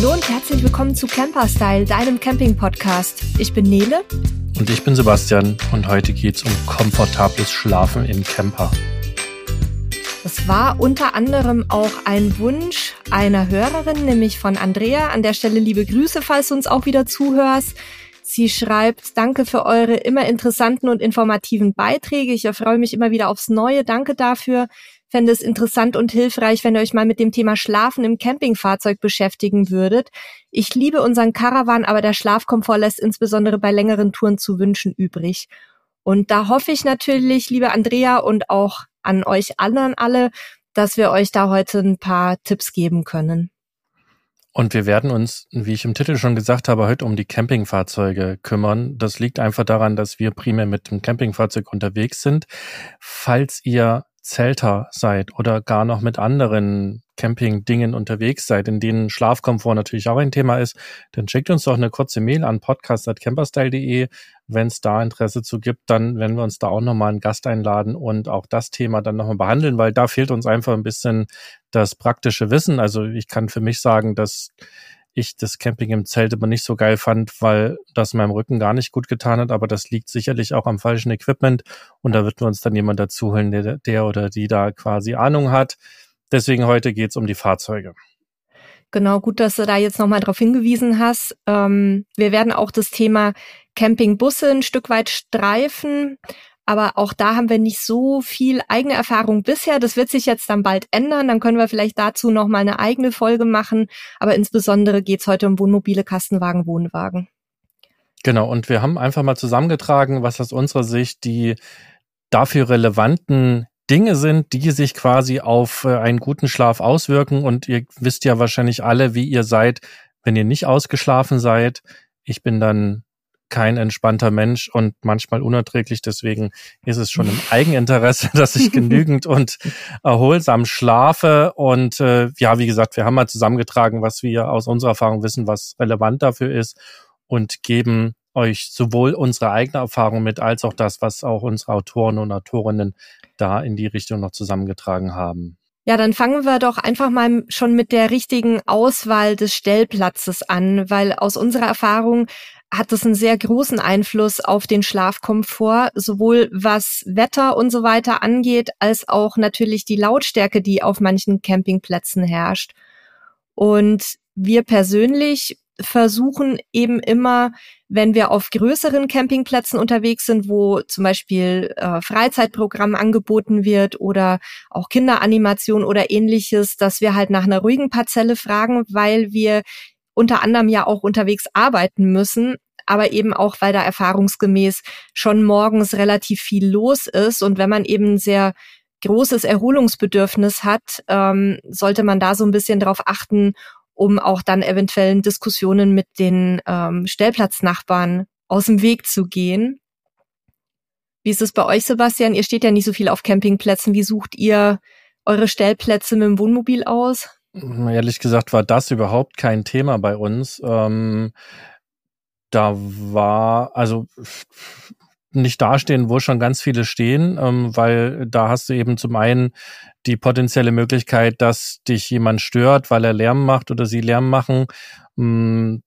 Hallo und herzlich willkommen zu Camper Style, deinem Camping-Podcast. Ich bin Nele. Und ich bin Sebastian und heute geht's um komfortables Schlafen im Camper. Das war unter anderem auch ein Wunsch einer Hörerin, nämlich von Andrea. An der Stelle liebe Grüße, falls du uns auch wieder zuhörst. Sie schreibt, danke für eure immer interessanten und informativen Beiträge. Ich erfreue mich immer wieder aufs Neue. Danke dafür fände es interessant und hilfreich, wenn ihr euch mal mit dem Thema Schlafen im Campingfahrzeug beschäftigen würdet. Ich liebe unseren Caravan, aber der Schlafkomfort lässt insbesondere bei längeren Touren zu wünschen übrig. Und da hoffe ich natürlich, liebe Andrea und auch an euch anderen alle, dass wir euch da heute ein paar Tipps geben können. Und wir werden uns, wie ich im Titel schon gesagt habe, heute um die Campingfahrzeuge kümmern. Das liegt einfach daran, dass wir primär mit dem Campingfahrzeug unterwegs sind. Falls ihr Zelter seid oder gar noch mit anderen Camping-Dingen unterwegs seid, in denen Schlafkomfort natürlich auch ein Thema ist, dann schickt uns doch eine kurze Mail an podcast.camperstyle.de. Wenn es da Interesse zu gibt, dann werden wir uns da auch nochmal einen Gast einladen und auch das Thema dann nochmal behandeln, weil da fehlt uns einfach ein bisschen das praktische Wissen. Also ich kann für mich sagen, dass ich das Camping im Zelt aber nicht so geil fand, weil das meinem Rücken gar nicht gut getan hat. Aber das liegt sicherlich auch am falschen Equipment. Und da wird wir uns dann jemand dazu holen, der, der oder die da quasi Ahnung hat. Deswegen heute geht's um die Fahrzeuge. Genau, gut, dass du da jetzt nochmal drauf hingewiesen hast. Ähm, wir werden auch das Thema Campingbusse ein Stück weit streifen. Aber auch da haben wir nicht so viel eigene Erfahrung bisher. Das wird sich jetzt dann bald ändern. Dann können wir vielleicht dazu noch mal eine eigene Folge machen. Aber insbesondere geht's heute um Wohnmobile, Kastenwagen, Wohnwagen. Genau. Und wir haben einfach mal zusammengetragen, was aus unserer Sicht die dafür relevanten Dinge sind, die sich quasi auf äh, einen guten Schlaf auswirken. Und ihr wisst ja wahrscheinlich alle, wie ihr seid, wenn ihr nicht ausgeschlafen seid. Ich bin dann kein entspannter Mensch und manchmal unerträglich. Deswegen ist es schon im Eigeninteresse, dass ich genügend und erholsam schlafe. Und äh, ja, wie gesagt, wir haben mal zusammengetragen, was wir aus unserer Erfahrung wissen, was relevant dafür ist und geben euch sowohl unsere eigene Erfahrung mit, als auch das, was auch unsere Autoren und Autorinnen da in die Richtung noch zusammengetragen haben. Ja, dann fangen wir doch einfach mal schon mit der richtigen Auswahl des Stellplatzes an, weil aus unserer Erfahrung hat es einen sehr großen Einfluss auf den Schlafkomfort, sowohl was Wetter und so weiter angeht, als auch natürlich die Lautstärke, die auf manchen Campingplätzen herrscht. Und wir persönlich versuchen eben immer, wenn wir auf größeren Campingplätzen unterwegs sind, wo zum Beispiel äh, Freizeitprogramm angeboten wird oder auch Kinderanimation oder ähnliches, dass wir halt nach einer ruhigen Parzelle fragen, weil wir unter anderem ja auch unterwegs arbeiten müssen, aber eben auch, weil da erfahrungsgemäß schon morgens relativ viel los ist. Und wenn man eben sehr großes Erholungsbedürfnis hat, ähm, sollte man da so ein bisschen drauf achten, um auch dann eventuellen Diskussionen mit den ähm, Stellplatznachbarn aus dem Weg zu gehen. Wie ist es bei euch, Sebastian? Ihr steht ja nicht so viel auf Campingplätzen. Wie sucht ihr eure Stellplätze mit dem Wohnmobil aus? Ehrlich gesagt war das überhaupt kein Thema bei uns. Ähm, da war, also nicht dastehen, wo schon ganz viele stehen, ähm, weil da hast du eben zum einen die potenzielle Möglichkeit, dass dich jemand stört, weil er Lärm macht oder sie Lärm machen. Ähm,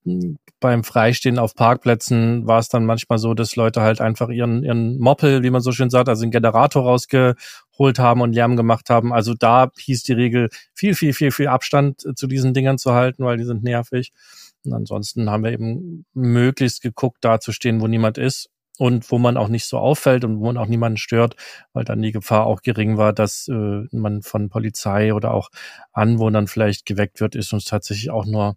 beim Freistehen auf Parkplätzen war es dann manchmal so, dass Leute halt einfach ihren, ihren Moppel, wie man so schön sagt, also einen Generator rausgeholt haben und Lärm gemacht haben. Also da hieß die Regel, viel, viel, viel, viel Abstand zu diesen Dingern zu halten, weil die sind nervig. Und ansonsten haben wir eben möglichst geguckt, da zu stehen, wo niemand ist und wo man auch nicht so auffällt und wo man auch niemanden stört, weil dann die Gefahr auch gering war, dass äh, man von Polizei oder auch Anwohnern vielleicht geweckt wird, ist uns tatsächlich auch nur,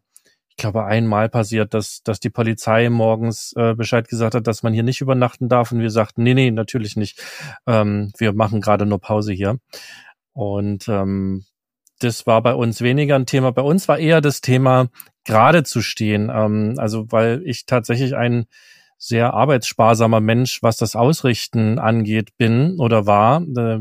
ich glaube, einmal passiert, dass, dass die Polizei morgens äh, Bescheid gesagt hat, dass man hier nicht übernachten darf und wir sagten, nee, nee, natürlich nicht. Ähm, wir machen gerade nur Pause hier. Und ähm, das war bei uns weniger ein Thema. Bei uns war eher das Thema, gerade zu stehen. Ähm, also weil ich tatsächlich ein sehr arbeitssparsamer Mensch, was das Ausrichten angeht, bin oder war, äh,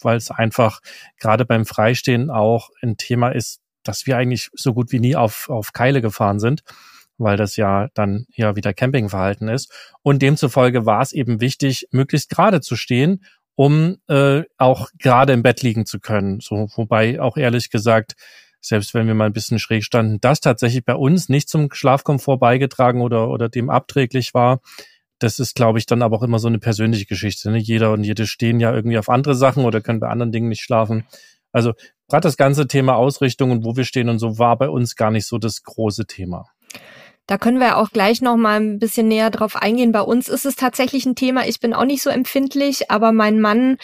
weil es einfach gerade beim Freistehen auch ein Thema ist, dass wir eigentlich so gut wie nie auf, auf Keile gefahren sind, weil das ja dann ja wieder Campingverhalten ist. Und demzufolge war es eben wichtig, möglichst gerade zu stehen, um äh, auch gerade im Bett liegen zu können. So, wobei auch ehrlich gesagt, selbst wenn wir mal ein bisschen schräg standen, das tatsächlich bei uns nicht zum Schlafkomfort beigetragen oder, oder dem abträglich war. Das ist, glaube ich, dann aber auch immer so eine persönliche Geschichte. Ne? Jeder und jede stehen ja irgendwie auf andere Sachen oder können bei anderen Dingen nicht schlafen. Also gerade das ganze Thema Ausrichtung und wo wir stehen und so war bei uns gar nicht so das große Thema. Da können wir auch gleich noch mal ein bisschen näher drauf eingehen. Bei uns ist es tatsächlich ein Thema. Ich bin auch nicht so empfindlich, aber mein Mann,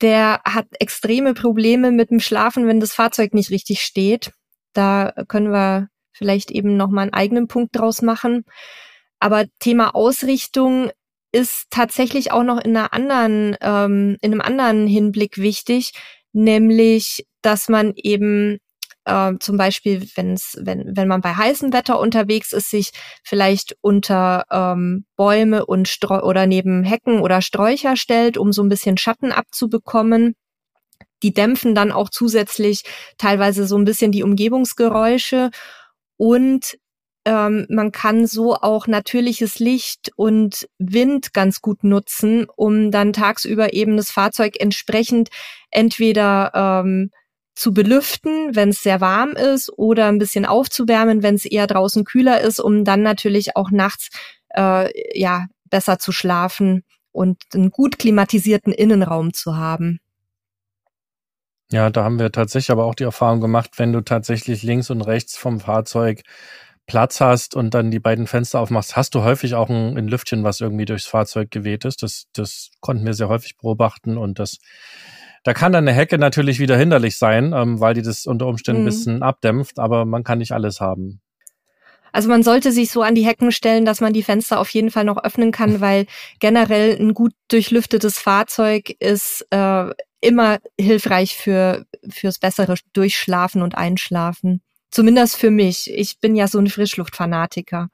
der hat extreme Probleme mit dem Schlafen, wenn das Fahrzeug nicht richtig steht. Da können wir vielleicht eben noch mal einen eigenen Punkt draus machen. Aber Thema Ausrichtung ist tatsächlich auch noch in einer anderen, ähm, in einem anderen Hinblick wichtig, nämlich, dass man eben äh, zum Beispiel, wenn's, wenn, wenn man bei heißem Wetter unterwegs ist, sich vielleicht unter ähm, Bäume und Streu oder neben Hecken oder Sträucher stellt, um so ein bisschen Schatten abzubekommen. Die dämpfen dann auch zusätzlich teilweise so ein bisschen die Umgebungsgeräusche und ähm, man kann so auch natürliches Licht und Wind ganz gut nutzen, um dann tagsüber eben das Fahrzeug entsprechend entweder ähm, zu belüften, wenn es sehr warm ist, oder ein bisschen aufzuwärmen, wenn es eher draußen kühler ist, um dann natürlich auch nachts äh, ja besser zu schlafen und einen gut klimatisierten Innenraum zu haben. Ja, da haben wir tatsächlich aber auch die Erfahrung gemacht, wenn du tatsächlich links und rechts vom Fahrzeug Platz hast und dann die beiden Fenster aufmachst, hast du häufig auch ein, ein Lüftchen, was irgendwie durchs Fahrzeug geweht ist. Das, das konnten wir sehr häufig beobachten und das da kann dann eine Hecke natürlich wieder hinderlich sein, ähm, weil die das unter Umständen mhm. ein bisschen abdämpft, aber man kann nicht alles haben. Also man sollte sich so an die Hecken stellen, dass man die Fenster auf jeden Fall noch öffnen kann, weil generell ein gut durchlüftetes Fahrzeug ist äh, immer hilfreich für fürs bessere Durchschlafen und Einschlafen. Zumindest für mich. Ich bin ja so ein Frischluftfanatiker.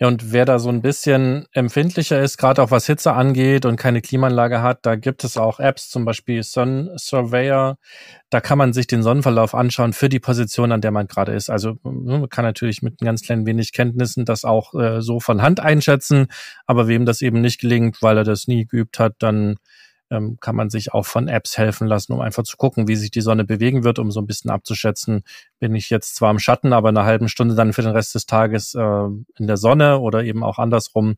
Ja, und wer da so ein bisschen empfindlicher ist, gerade auch was Hitze angeht und keine Klimaanlage hat, da gibt es auch Apps, zum Beispiel Sun Surveyor. Da kann man sich den Sonnenverlauf anschauen für die Position, an der man gerade ist. Also ne, man kann natürlich mit ganz klein wenig Kenntnissen das auch äh, so von Hand einschätzen, aber wem das eben nicht gelingt, weil er das nie geübt hat, dann ähm, kann man sich auch von Apps helfen lassen, um einfach zu gucken, wie sich die Sonne bewegen wird, um so ein bisschen abzuschätzen, bin ich jetzt zwar im Schatten, aber eine halben Stunde dann für den Rest des Tages äh, in der Sonne oder eben auch andersrum.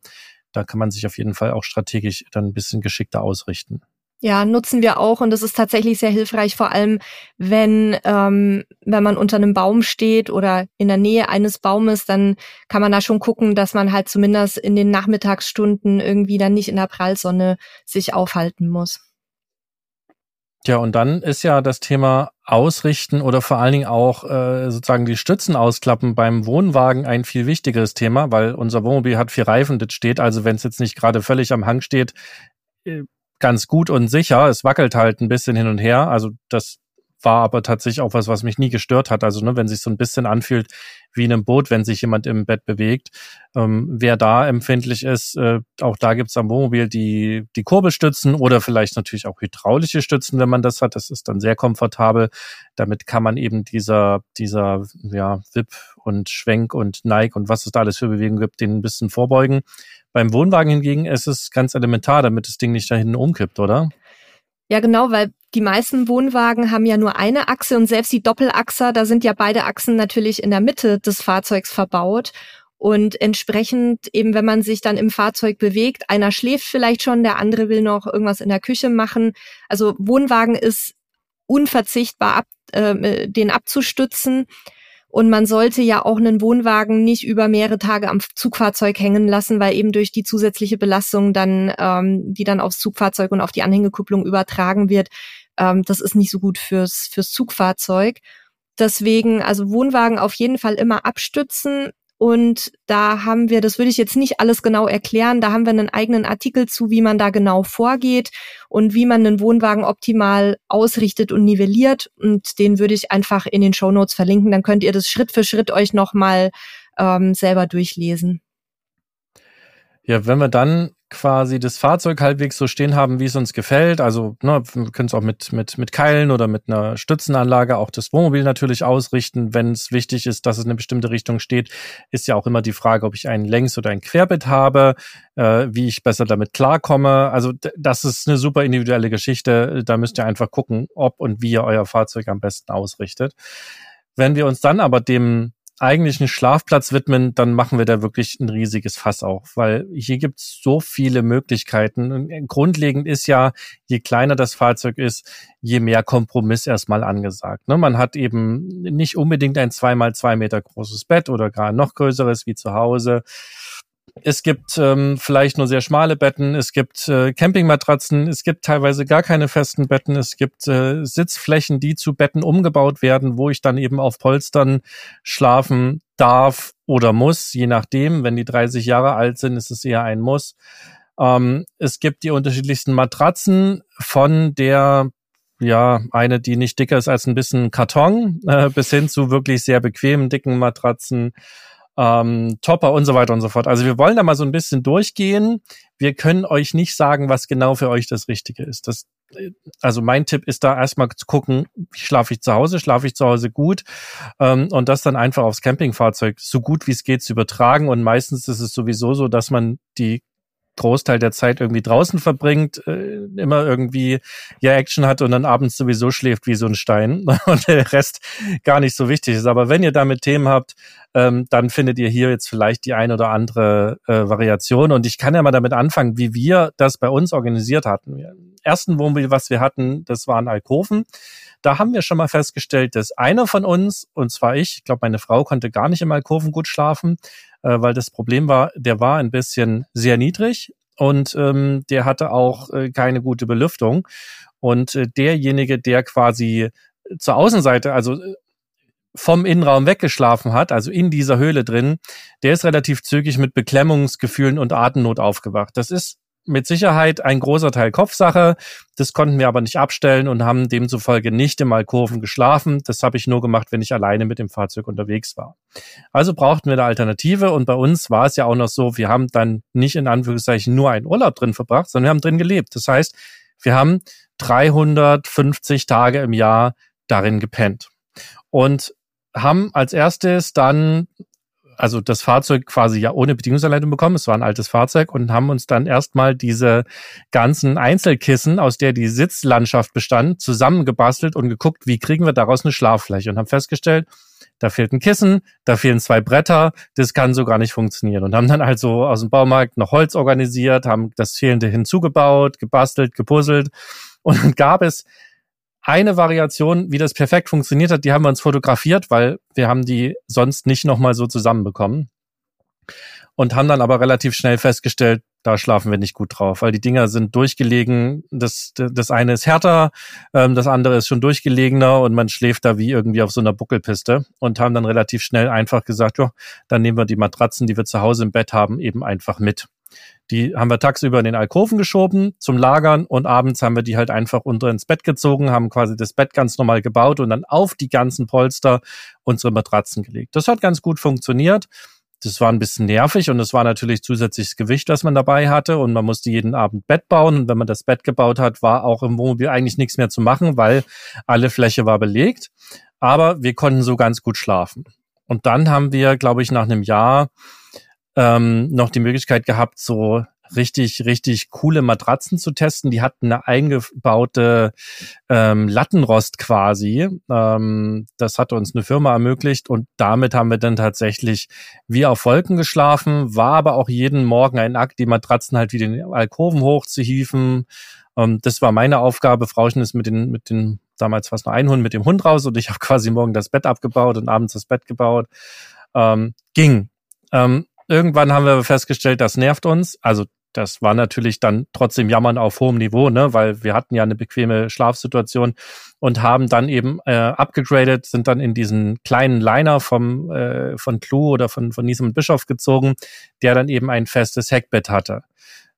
Da kann man sich auf jeden Fall auch strategisch dann ein bisschen geschickter ausrichten. Ja, nutzen wir auch und das ist tatsächlich sehr hilfreich, vor allem wenn, ähm, wenn man unter einem Baum steht oder in der Nähe eines Baumes, dann kann man da schon gucken, dass man halt zumindest in den Nachmittagsstunden irgendwie dann nicht in der Prallsonne sich aufhalten muss. Ja, und dann ist ja das Thema Ausrichten oder vor allen Dingen auch äh, sozusagen die Stützen ausklappen beim Wohnwagen ein viel wichtigeres Thema, weil unser Wohnmobil hat vier Reifen, das steht also, wenn es jetzt nicht gerade völlig am Hang steht, äh, ganz gut und sicher. Es wackelt halt ein bisschen hin und her. Also das war aber tatsächlich auch was, was mich nie gestört hat. Also ne, wenn sich so ein bisschen anfühlt wie in einem Boot, wenn sich jemand im Bett bewegt. Ähm, wer da empfindlich ist, äh, auch da gibt's am Wohnmobil die, die Kurbelstützen oder vielleicht natürlich auch hydraulische Stützen, wenn man das hat. Das ist dann sehr komfortabel. Damit kann man eben dieser, dieser ja, Wip und Schwenk und Neig und was es da alles für Bewegungen gibt, den ein bisschen vorbeugen. Beim Wohnwagen hingegen ist es ganz elementar, damit das Ding nicht da hinten umkippt, oder? Ja, genau, weil die meisten Wohnwagen haben ja nur eine Achse und selbst die Doppelachser, da sind ja beide Achsen natürlich in der Mitte des Fahrzeugs verbaut. Und entsprechend eben, wenn man sich dann im Fahrzeug bewegt, einer schläft vielleicht schon, der andere will noch irgendwas in der Küche machen. Also Wohnwagen ist unverzichtbar, ab, äh, den abzustützen. Und man sollte ja auch einen Wohnwagen nicht über mehrere Tage am Zugfahrzeug hängen lassen, weil eben durch die zusätzliche Belastung dann, ähm, die dann aufs Zugfahrzeug und auf die Anhängekupplung übertragen wird, ähm, das ist nicht so gut fürs, fürs Zugfahrzeug. Deswegen, also Wohnwagen auf jeden Fall immer abstützen, und da haben wir, das würde ich jetzt nicht alles genau erklären, da haben wir einen eigenen Artikel zu, wie man da genau vorgeht und wie man einen Wohnwagen optimal ausrichtet und nivelliert. Und den würde ich einfach in den Show Notes verlinken. Dann könnt ihr das Schritt für Schritt euch nochmal ähm, selber durchlesen. Ja, wenn wir dann quasi das Fahrzeug halbwegs so stehen haben, wie es uns gefällt. Also ne, wir können es auch mit, mit, mit Keilen oder mit einer Stützenanlage auch das Wohnmobil natürlich ausrichten, wenn es wichtig ist, dass es in eine bestimmte Richtung steht. Ist ja auch immer die Frage, ob ich ein Längs- oder ein Querbett habe, äh, wie ich besser damit klarkomme. Also das ist eine super individuelle Geschichte. Da müsst ihr einfach gucken, ob und wie ihr euer Fahrzeug am besten ausrichtet. Wenn wir uns dann aber dem eigentlichen Schlafplatz widmen, dann machen wir da wirklich ein riesiges Fass auf, weil hier gibt es so viele Möglichkeiten. Und grundlegend ist ja, je kleiner das Fahrzeug ist, je mehr Kompromiss erstmal angesagt. Ne? Man hat eben nicht unbedingt ein zweimal zwei Meter großes Bett oder gar noch größeres wie zu Hause. Es gibt ähm, vielleicht nur sehr schmale Betten, es gibt äh, Campingmatratzen, es gibt teilweise gar keine festen Betten, es gibt äh, Sitzflächen, die zu Betten umgebaut werden, wo ich dann eben auf Polstern schlafen darf oder muss, je nachdem. Wenn die 30 Jahre alt sind, ist es eher ein Muss. Ähm, es gibt die unterschiedlichsten Matratzen von der ja, eine, die nicht dicker ist als ein bisschen Karton, äh, bis hin zu wirklich sehr bequemen, dicken Matratzen ähm, Topper und so weiter und so fort. Also wir wollen da mal so ein bisschen durchgehen. Wir können euch nicht sagen, was genau für euch das Richtige ist. Das, äh, also mein Tipp ist da erstmal zu gucken, schlafe ich zu Hause, schlafe ich zu Hause gut ähm, und das dann einfach aufs Campingfahrzeug so gut wie es geht zu übertragen. Und meistens ist es sowieso so, dass man die Großteil der Zeit irgendwie draußen verbringt, äh, immer irgendwie ja Action hat und dann abends sowieso schläft wie so ein Stein und der Rest gar nicht so wichtig ist. Aber wenn ihr damit Themen habt, ähm, dann findet ihr hier jetzt vielleicht die ein oder andere äh, Variation. Und ich kann ja mal damit anfangen, wie wir das bei uns organisiert hatten. Ersten Wohnmobil, was wir hatten, das waren Alkoven. Da haben wir schon mal festgestellt, dass einer von uns, und zwar ich, ich glaube, meine Frau konnte gar nicht im Alkoven gut schlafen, äh, weil das Problem war, der war ein bisschen sehr niedrig und ähm, der hatte auch äh, keine gute Belüftung. Und äh, derjenige, der quasi zur Außenseite, also äh, vom Innenraum weggeschlafen hat, also in dieser Höhle drin, der ist relativ zügig mit Beklemmungsgefühlen und Atemnot aufgewacht. Das ist mit Sicherheit ein großer Teil Kopfsache. Das konnten wir aber nicht abstellen und haben demzufolge nicht im Alkoven geschlafen. Das habe ich nur gemacht, wenn ich alleine mit dem Fahrzeug unterwegs war. Also brauchten wir eine Alternative und bei uns war es ja auch noch so, wir haben dann nicht in Anführungszeichen nur einen Urlaub drin verbracht, sondern wir haben drin gelebt. Das heißt, wir haben 350 Tage im Jahr darin gepennt und haben als erstes dann also das Fahrzeug quasi ja ohne Bedienungsanleitung bekommen. Es war ein altes Fahrzeug und haben uns dann erstmal diese ganzen Einzelkissen, aus der die Sitzlandschaft bestand, zusammengebastelt und geguckt, wie kriegen wir daraus eine Schlaffläche und haben festgestellt, da fehlt ein Kissen, da fehlen zwei Bretter, das kann so gar nicht funktionieren. Und haben dann also aus dem Baumarkt noch Holz organisiert, haben das Fehlende hinzugebaut, gebastelt, gepuzzelt und dann gab es eine Variation, wie das perfekt funktioniert hat, die haben wir uns fotografiert, weil wir haben die sonst nicht nochmal so zusammenbekommen. Und haben dann aber relativ schnell festgestellt, da schlafen wir nicht gut drauf, weil die Dinger sind durchgelegen. Das, das eine ist härter, ähm, das andere ist schon durchgelegener und man schläft da wie irgendwie auf so einer Buckelpiste und haben dann relativ schnell einfach gesagt, ja, dann nehmen wir die Matratzen, die wir zu Hause im Bett haben, eben einfach mit. Die haben wir tagsüber in den Alkoven geschoben zum Lagern und abends haben wir die halt einfach unter ins Bett gezogen, haben quasi das Bett ganz normal gebaut und dann auf die ganzen Polster unsere Matratzen gelegt. Das hat ganz gut funktioniert. Das war ein bisschen nervig und es war natürlich zusätzliches Gewicht, was man dabei hatte und man musste jeden Abend Bett bauen und wenn man das Bett gebaut hat, war auch im Wohnmobil eigentlich nichts mehr zu machen, weil alle Fläche war belegt. Aber wir konnten so ganz gut schlafen. Und dann haben wir, glaube ich, nach einem Jahr ähm, noch die Möglichkeit gehabt, so richtig, richtig coole Matratzen zu testen. Die hatten eine eingebaute ähm, Lattenrost quasi. Ähm, das hat uns eine Firma ermöglicht und damit haben wir dann tatsächlich wie auf Wolken geschlafen, war aber auch jeden Morgen ein Akt, die Matratzen halt wieder in den Alkoven hochzuhieven. Ähm, das war meine Aufgabe. Frauchen ist mit den, mit den damals fast nur ein Hund mit dem Hund raus und ich habe quasi morgen das Bett abgebaut und abends das Bett gebaut. Ähm, ging. Ähm, Irgendwann haben wir festgestellt, das nervt uns. Also das war natürlich dann trotzdem Jammern auf hohem Niveau, ne, weil wir hatten ja eine bequeme Schlafsituation und haben dann eben äh, abgegradet, sind dann in diesen kleinen Liner vom äh, von Clou oder von von Niesem und Bischof gezogen, der dann eben ein festes Heckbett hatte.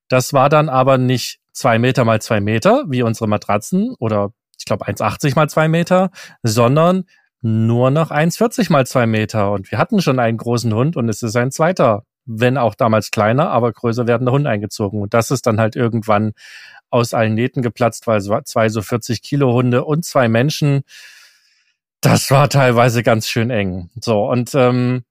Das war dann aber nicht zwei Meter mal zwei Meter wie unsere Matratzen oder ich glaube 1,80 mal zwei Meter, sondern nur noch 1,40 mal zwei Meter. Und wir hatten schon einen großen Hund und es ist ein zweiter wenn auch damals kleiner, aber größer werdende Hunde eingezogen. Und das ist dann halt irgendwann aus allen Nähten geplatzt, weil zwei so 40 Kilo Hunde und zwei Menschen, das war teilweise ganz schön eng. So, und ähm,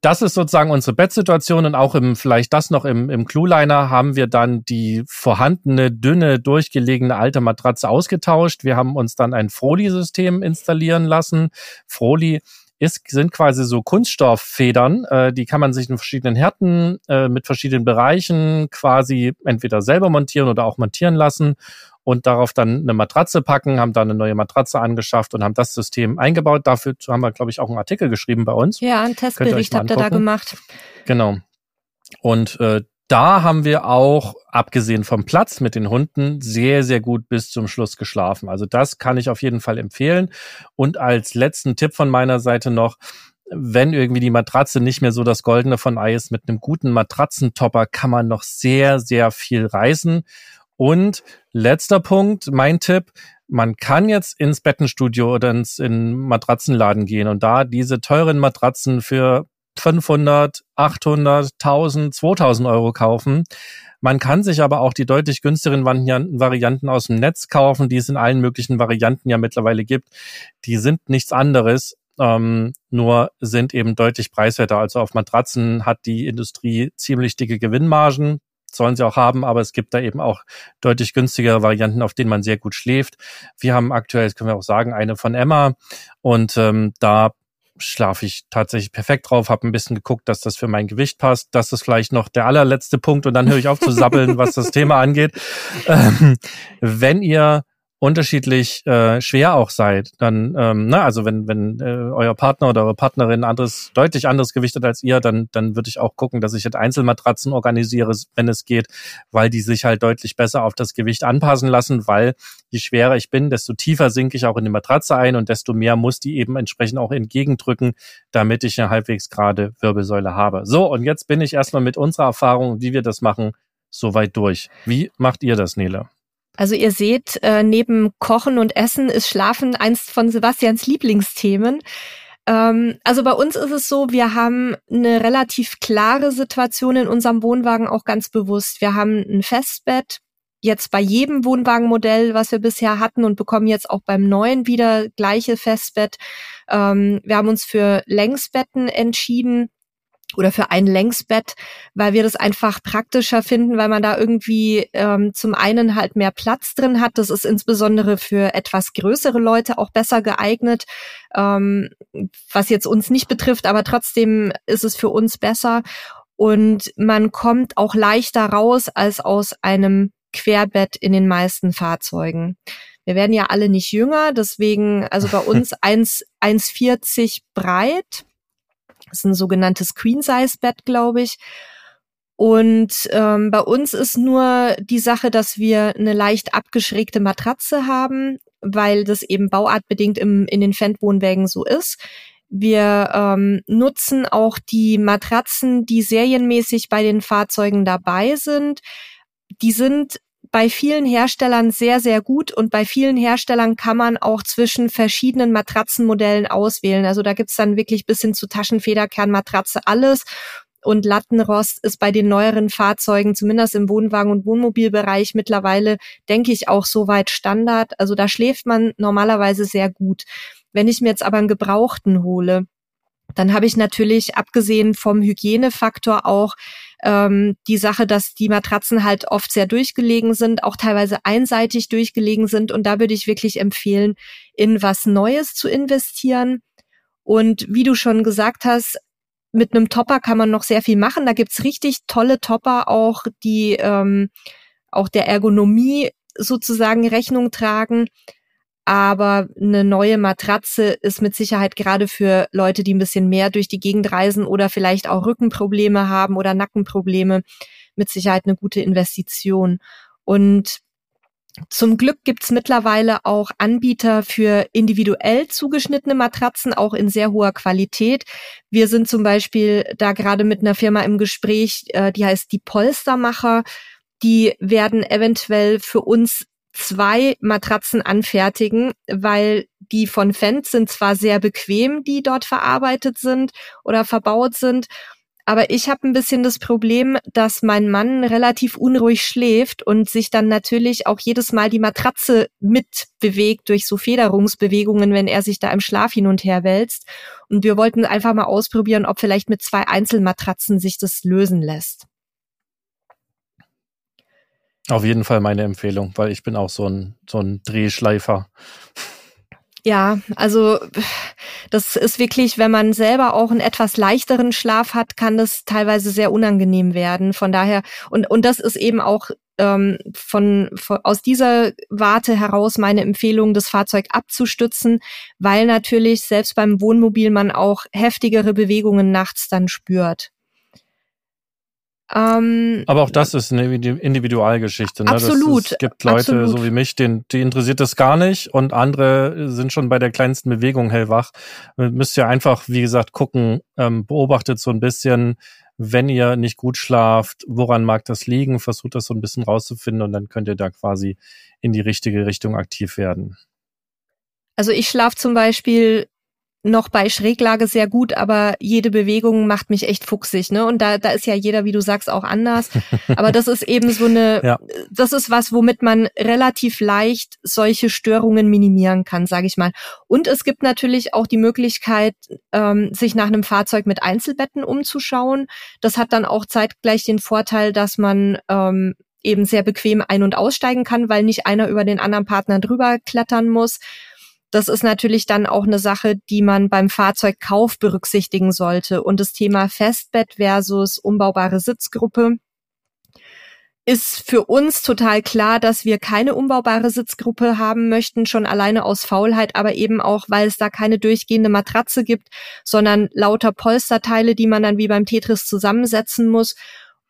das ist sozusagen unsere Bettsituation und auch im, vielleicht das noch im, im Clueliner haben wir dann die vorhandene, dünne, durchgelegene alte Matratze ausgetauscht. Wir haben uns dann ein Froli-System installieren lassen. Froli ist, sind quasi so Kunststofffedern, äh, die kann man sich in verschiedenen Härten äh, mit verschiedenen Bereichen quasi entweder selber montieren oder auch montieren lassen und darauf dann eine Matratze packen, haben da eine neue Matratze angeschafft und haben das System eingebaut. Dafür haben wir, glaube ich, auch einen Artikel geschrieben bei uns. Ja, einen Testbericht habt ihr da gemacht. Genau. Und äh, da haben wir auch, abgesehen vom Platz mit den Hunden, sehr, sehr gut bis zum Schluss geschlafen. Also das kann ich auf jeden Fall empfehlen. Und als letzten Tipp von meiner Seite noch, wenn irgendwie die Matratze nicht mehr so das Goldene von Ei ist, mit einem guten Matratzentopper kann man noch sehr, sehr viel reisen. Und letzter Punkt, mein Tipp, man kann jetzt ins Bettenstudio oder ins in Matratzenladen gehen und da diese teuren Matratzen für 500, 800, 1000, 2000 Euro kaufen. Man kann sich aber auch die deutlich günstigeren Varianten aus dem Netz kaufen, die es in allen möglichen Varianten ja mittlerweile gibt. Die sind nichts anderes, ähm, nur sind eben deutlich preiswerter. Also auf Matratzen hat die Industrie ziemlich dicke Gewinnmargen. Sollen sie auch haben, aber es gibt da eben auch deutlich günstigere Varianten, auf denen man sehr gut schläft. Wir haben aktuell, das können wir auch sagen, eine von Emma und ähm, da schlafe ich tatsächlich perfekt drauf, habe ein bisschen geguckt, dass das für mein Gewicht passt. Das ist vielleicht noch der allerletzte Punkt und dann höre ich auf zu sabbeln, was das Thema angeht. Ähm, wenn ihr unterschiedlich äh, schwer auch seid, dann, ähm, na, also wenn, wenn äh, euer Partner oder eure Partnerin anderes, deutlich anderes Gewicht hat als ihr, dann, dann würde ich auch gucken, dass ich jetzt Einzelmatratzen organisiere, wenn es geht, weil die sich halt deutlich besser auf das Gewicht anpassen lassen, weil je schwerer ich bin, desto tiefer sinke ich auch in die Matratze ein und desto mehr muss die eben entsprechend auch entgegendrücken, damit ich eine halbwegs gerade Wirbelsäule habe. So, und jetzt bin ich erstmal mit unserer Erfahrung, wie wir das machen, soweit durch. Wie macht ihr das, Nele? Also ihr seht, äh, neben Kochen und Essen ist Schlafen eins von Sebastians Lieblingsthemen. Ähm, also bei uns ist es so, wir haben eine relativ klare Situation in unserem Wohnwagen auch ganz bewusst. Wir haben ein Festbett, jetzt bei jedem Wohnwagenmodell, was wir bisher hatten und bekommen jetzt auch beim neuen wieder gleiche Festbett. Ähm, wir haben uns für Längsbetten entschieden oder für ein Längsbett, weil wir das einfach praktischer finden, weil man da irgendwie ähm, zum einen halt mehr Platz drin hat. Das ist insbesondere für etwas größere Leute auch besser geeignet, ähm, was jetzt uns nicht betrifft, aber trotzdem ist es für uns besser. Und man kommt auch leichter raus als aus einem Querbett in den meisten Fahrzeugen. Wir werden ja alle nicht jünger, deswegen, also bei uns 1,40 breit das ist ein sogenanntes Queen-Size-Bett, glaube ich. Und ähm, bei uns ist nur die Sache, dass wir eine leicht abgeschrägte Matratze haben, weil das eben bauartbedingt im, in den Fendt-Wohnwägen so ist. Wir ähm, nutzen auch die Matratzen, die serienmäßig bei den Fahrzeugen dabei sind. Die sind bei vielen Herstellern sehr, sehr gut und bei vielen Herstellern kann man auch zwischen verschiedenen Matratzenmodellen auswählen. Also da gibt's dann wirklich bis hin zu Taschenfederkernmatratze alles. Und Lattenrost ist bei den neueren Fahrzeugen, zumindest im Wohnwagen- und Wohnmobilbereich mittlerweile, denke ich, auch soweit Standard. Also da schläft man normalerweise sehr gut. Wenn ich mir jetzt aber einen Gebrauchten hole, dann habe ich natürlich abgesehen vom Hygienefaktor auch ähm, die Sache, dass die Matratzen halt oft sehr durchgelegen sind, auch teilweise einseitig durchgelegen sind. Und da würde ich wirklich empfehlen, in was Neues zu investieren. Und wie du schon gesagt hast, mit einem Topper kann man noch sehr viel machen. Da gibt's richtig tolle Topper auch, die ähm, auch der Ergonomie sozusagen Rechnung tragen aber eine neue Matratze ist mit Sicherheit gerade für Leute, die ein bisschen mehr durch die Gegend reisen oder vielleicht auch Rückenprobleme haben oder Nackenprobleme, mit Sicherheit eine gute Investition. Und zum Glück gibt's mittlerweile auch Anbieter für individuell zugeschnittene Matratzen, auch in sehr hoher Qualität. Wir sind zum Beispiel da gerade mit einer Firma im Gespräch, äh, die heißt die Polstermacher. Die werden eventuell für uns zwei Matratzen anfertigen, weil die von Fendt sind zwar sehr bequem, die dort verarbeitet sind oder verbaut sind, Aber ich habe ein bisschen das Problem, dass mein Mann relativ unruhig schläft und sich dann natürlich auch jedes Mal die Matratze mitbewegt durch so Federungsbewegungen, wenn er sich da im Schlaf hin und her wälzt. Und wir wollten einfach mal ausprobieren, ob vielleicht mit zwei Einzelmatratzen sich das lösen lässt. Auf jeden Fall meine Empfehlung, weil ich bin auch so ein, so ein Drehschleifer. Ja, also das ist wirklich, wenn man selber auch einen etwas leichteren Schlaf hat, kann das teilweise sehr unangenehm werden. Von daher, und, und das ist eben auch ähm, von, von aus dieser Warte heraus meine Empfehlung, das Fahrzeug abzustützen, weil natürlich selbst beim Wohnmobil man auch heftigere Bewegungen nachts dann spürt. Ähm, Aber auch das ist eine Individualgeschichte. Ne? Absolut. es gibt Leute absolut. so wie mich, den, die interessiert das gar nicht und andere sind schon bei der kleinsten Bewegung hellwach. Müsst ihr einfach, wie gesagt, gucken, ähm, beobachtet so ein bisschen, wenn ihr nicht gut schlaft, woran mag das liegen, versucht das so ein bisschen rauszufinden und dann könnt ihr da quasi in die richtige Richtung aktiv werden. Also ich schlafe zum Beispiel noch bei Schräglage sehr gut, aber jede Bewegung macht mich echt fuchsig, ne? Und da, da ist ja jeder, wie du sagst, auch anders. Aber das ist eben so eine, ja. das ist was, womit man relativ leicht solche Störungen minimieren kann, sage ich mal. Und es gibt natürlich auch die Möglichkeit, ähm, sich nach einem Fahrzeug mit Einzelbetten umzuschauen. Das hat dann auch zeitgleich den Vorteil, dass man ähm, eben sehr bequem ein- und aussteigen kann, weil nicht einer über den anderen Partner drüber klettern muss. Das ist natürlich dann auch eine Sache, die man beim Fahrzeugkauf berücksichtigen sollte. Und das Thema Festbett versus umbaubare Sitzgruppe ist für uns total klar, dass wir keine umbaubare Sitzgruppe haben möchten, schon alleine aus Faulheit, aber eben auch, weil es da keine durchgehende Matratze gibt, sondern lauter Polsterteile, die man dann wie beim Tetris zusammensetzen muss.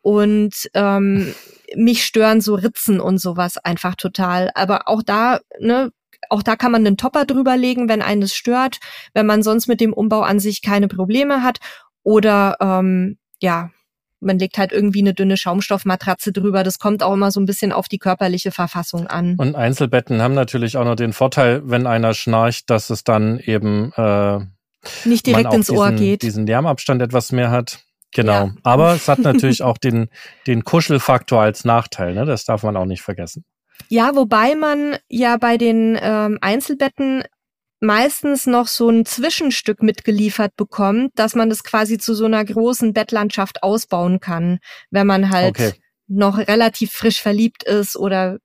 Und ähm, mich stören so Ritzen und sowas einfach total. Aber auch da, ne, auch da kann man einen Topper drüber legen, wenn eines stört, wenn man sonst mit dem Umbau an sich keine Probleme hat. Oder ähm, ja, man legt halt irgendwie eine dünne Schaumstoffmatratze drüber. Das kommt auch immer so ein bisschen auf die körperliche Verfassung an. Und Einzelbetten haben natürlich auch noch den Vorteil, wenn einer schnarcht, dass es dann eben äh, nicht direkt ins diesen, Ohr geht. Diesen Lärmabstand etwas mehr hat. Genau. Ja. Aber es hat natürlich auch den, den Kuschelfaktor als Nachteil. Ne? Das darf man auch nicht vergessen. Ja, wobei man ja bei den ähm, Einzelbetten meistens noch so ein Zwischenstück mitgeliefert bekommt, dass man das quasi zu so einer großen Bettlandschaft ausbauen kann, wenn man halt okay. noch relativ frisch verliebt ist oder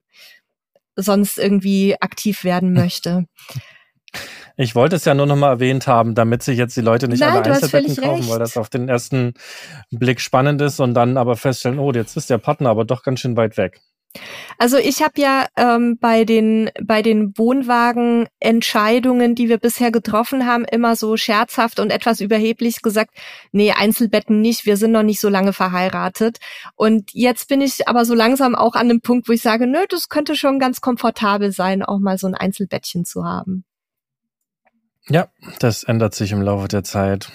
sonst irgendwie aktiv werden möchte. Ich wollte es ja nur noch mal erwähnt haben, damit sich jetzt die Leute nicht Nein, alle Einzelbetten kaufen, recht. weil das auf den ersten Blick spannend ist und dann aber feststellen, oh, jetzt ist der Partner aber doch ganz schön weit weg. Also ich habe ja ähm, bei den bei den Wohnwagenentscheidungen, die wir bisher getroffen haben, immer so scherzhaft und etwas überheblich gesagt, nee, Einzelbetten nicht, wir sind noch nicht so lange verheiratet. Und jetzt bin ich aber so langsam auch an dem Punkt, wo ich sage, nö, das könnte schon ganz komfortabel sein, auch mal so ein Einzelbettchen zu haben. Ja, das ändert sich im Laufe der Zeit.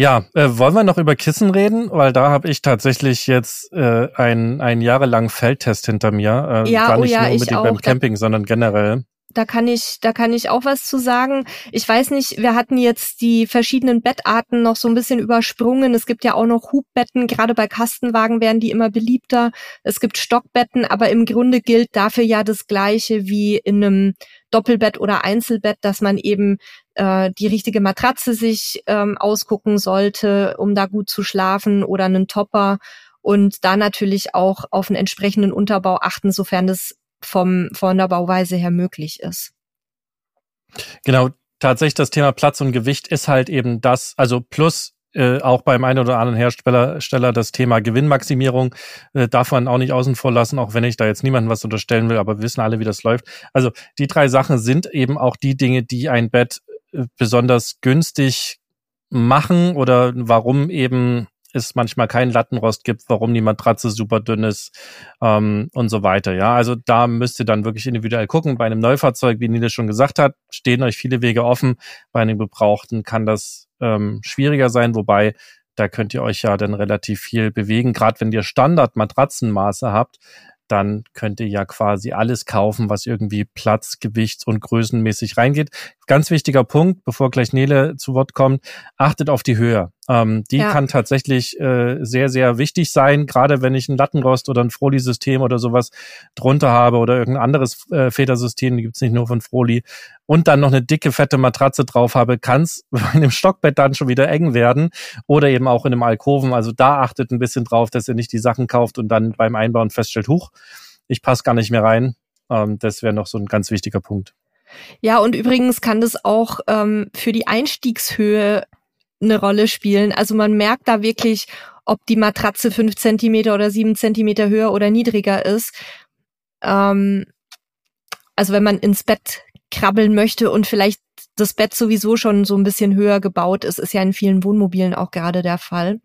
Ja, äh, wollen wir noch über Kissen reden? Weil da habe ich tatsächlich jetzt äh, einen, einen jahrelangen Feldtest hinter mir. Äh, ja, gar nicht oh ja, nur unbedingt beim Camping, sondern generell. Da kann ich, da kann ich auch was zu sagen. Ich weiß nicht, wir hatten jetzt die verschiedenen Bettarten noch so ein bisschen übersprungen. Es gibt ja auch noch Hubbetten, gerade bei Kastenwagen werden die immer beliebter. Es gibt Stockbetten, aber im Grunde gilt dafür ja das Gleiche wie in einem Doppelbett oder Einzelbett, dass man eben äh, die richtige Matratze sich ähm, ausgucken sollte, um da gut zu schlafen oder einen Topper und da natürlich auch auf einen entsprechenden Unterbau achten, sofern das vom, von der Bauweise her möglich ist. Genau, tatsächlich das Thema Platz und Gewicht ist halt eben das, also plus äh, auch beim einen oder anderen Hersteller Steller das Thema Gewinnmaximierung äh, darf man auch nicht außen vor lassen, auch wenn ich da jetzt niemandem was unterstellen will, aber wir wissen alle, wie das läuft. Also die drei Sachen sind eben auch die Dinge, die ein Bett äh, besonders günstig machen oder warum eben es manchmal keinen Lattenrost gibt, warum die Matratze super dünn ist ähm, und so weiter. Ja, also da müsst ihr dann wirklich individuell gucken. Bei einem Neufahrzeug, wie Nile schon gesagt hat, stehen euch viele Wege offen. Bei einem Gebrauchten kann das ähm, schwieriger sein, wobei da könnt ihr euch ja dann relativ viel bewegen. Gerade wenn ihr Standard-Matratzenmaße habt, dann könnt ihr ja quasi alles kaufen, was irgendwie Platz, Gewichts- und größenmäßig reingeht. ganz wichtiger Punkt, bevor gleich Nele zu Wort kommt, achtet auf die Höhe. Ähm, die ja. kann tatsächlich äh, sehr, sehr wichtig sein, gerade wenn ich ein Lattenrost oder ein Froli-System oder sowas drunter habe oder irgendein anderes äh, Federsystem, die gibt's nicht nur von Froli, und dann noch eine dicke, fette Matratze drauf habe, kann's in dem Stockbett dann schon wieder eng werden oder eben auch in einem Alkoven. Also da achtet ein bisschen drauf, dass ihr nicht die Sachen kauft und dann beim Einbauen feststellt, huch, ich passe gar nicht mehr rein. Ähm, das wäre noch so ein ganz wichtiger Punkt. Ja, und übrigens kann das auch ähm, für die Einstiegshöhe eine Rolle spielen. Also man merkt da wirklich, ob die Matratze fünf Zentimeter oder sieben Zentimeter höher oder niedriger ist. Ähm, also wenn man ins Bett krabbeln möchte und vielleicht das Bett sowieso schon so ein bisschen höher gebaut ist, ist ja in vielen Wohnmobilen auch gerade der Fall.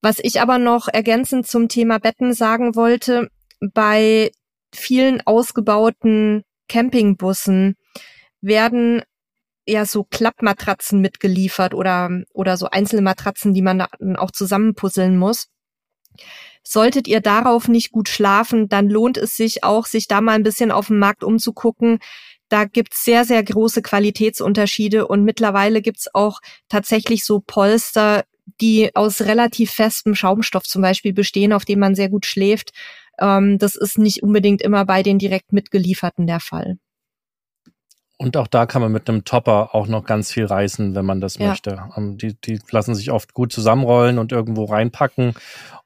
Was ich aber noch ergänzend zum Thema Betten sagen wollte, bei vielen ausgebauten Campingbussen werden ja so Klappmatratzen mitgeliefert oder, oder so einzelne Matratzen, die man dann auch zusammenpuzzeln muss. Solltet ihr darauf nicht gut schlafen, dann lohnt es sich auch, sich da mal ein bisschen auf dem Markt umzugucken. Da gibt's sehr, sehr große Qualitätsunterschiede und mittlerweile gibt's auch tatsächlich so Polster, die aus relativ festem Schaumstoff zum Beispiel bestehen, auf dem man sehr gut schläft. Ähm, das ist nicht unbedingt immer bei den direkt mitgelieferten der Fall. Und auch da kann man mit einem Topper auch noch ganz viel reißen, wenn man das ja. möchte. Ähm, die, die lassen sich oft gut zusammenrollen und irgendwo reinpacken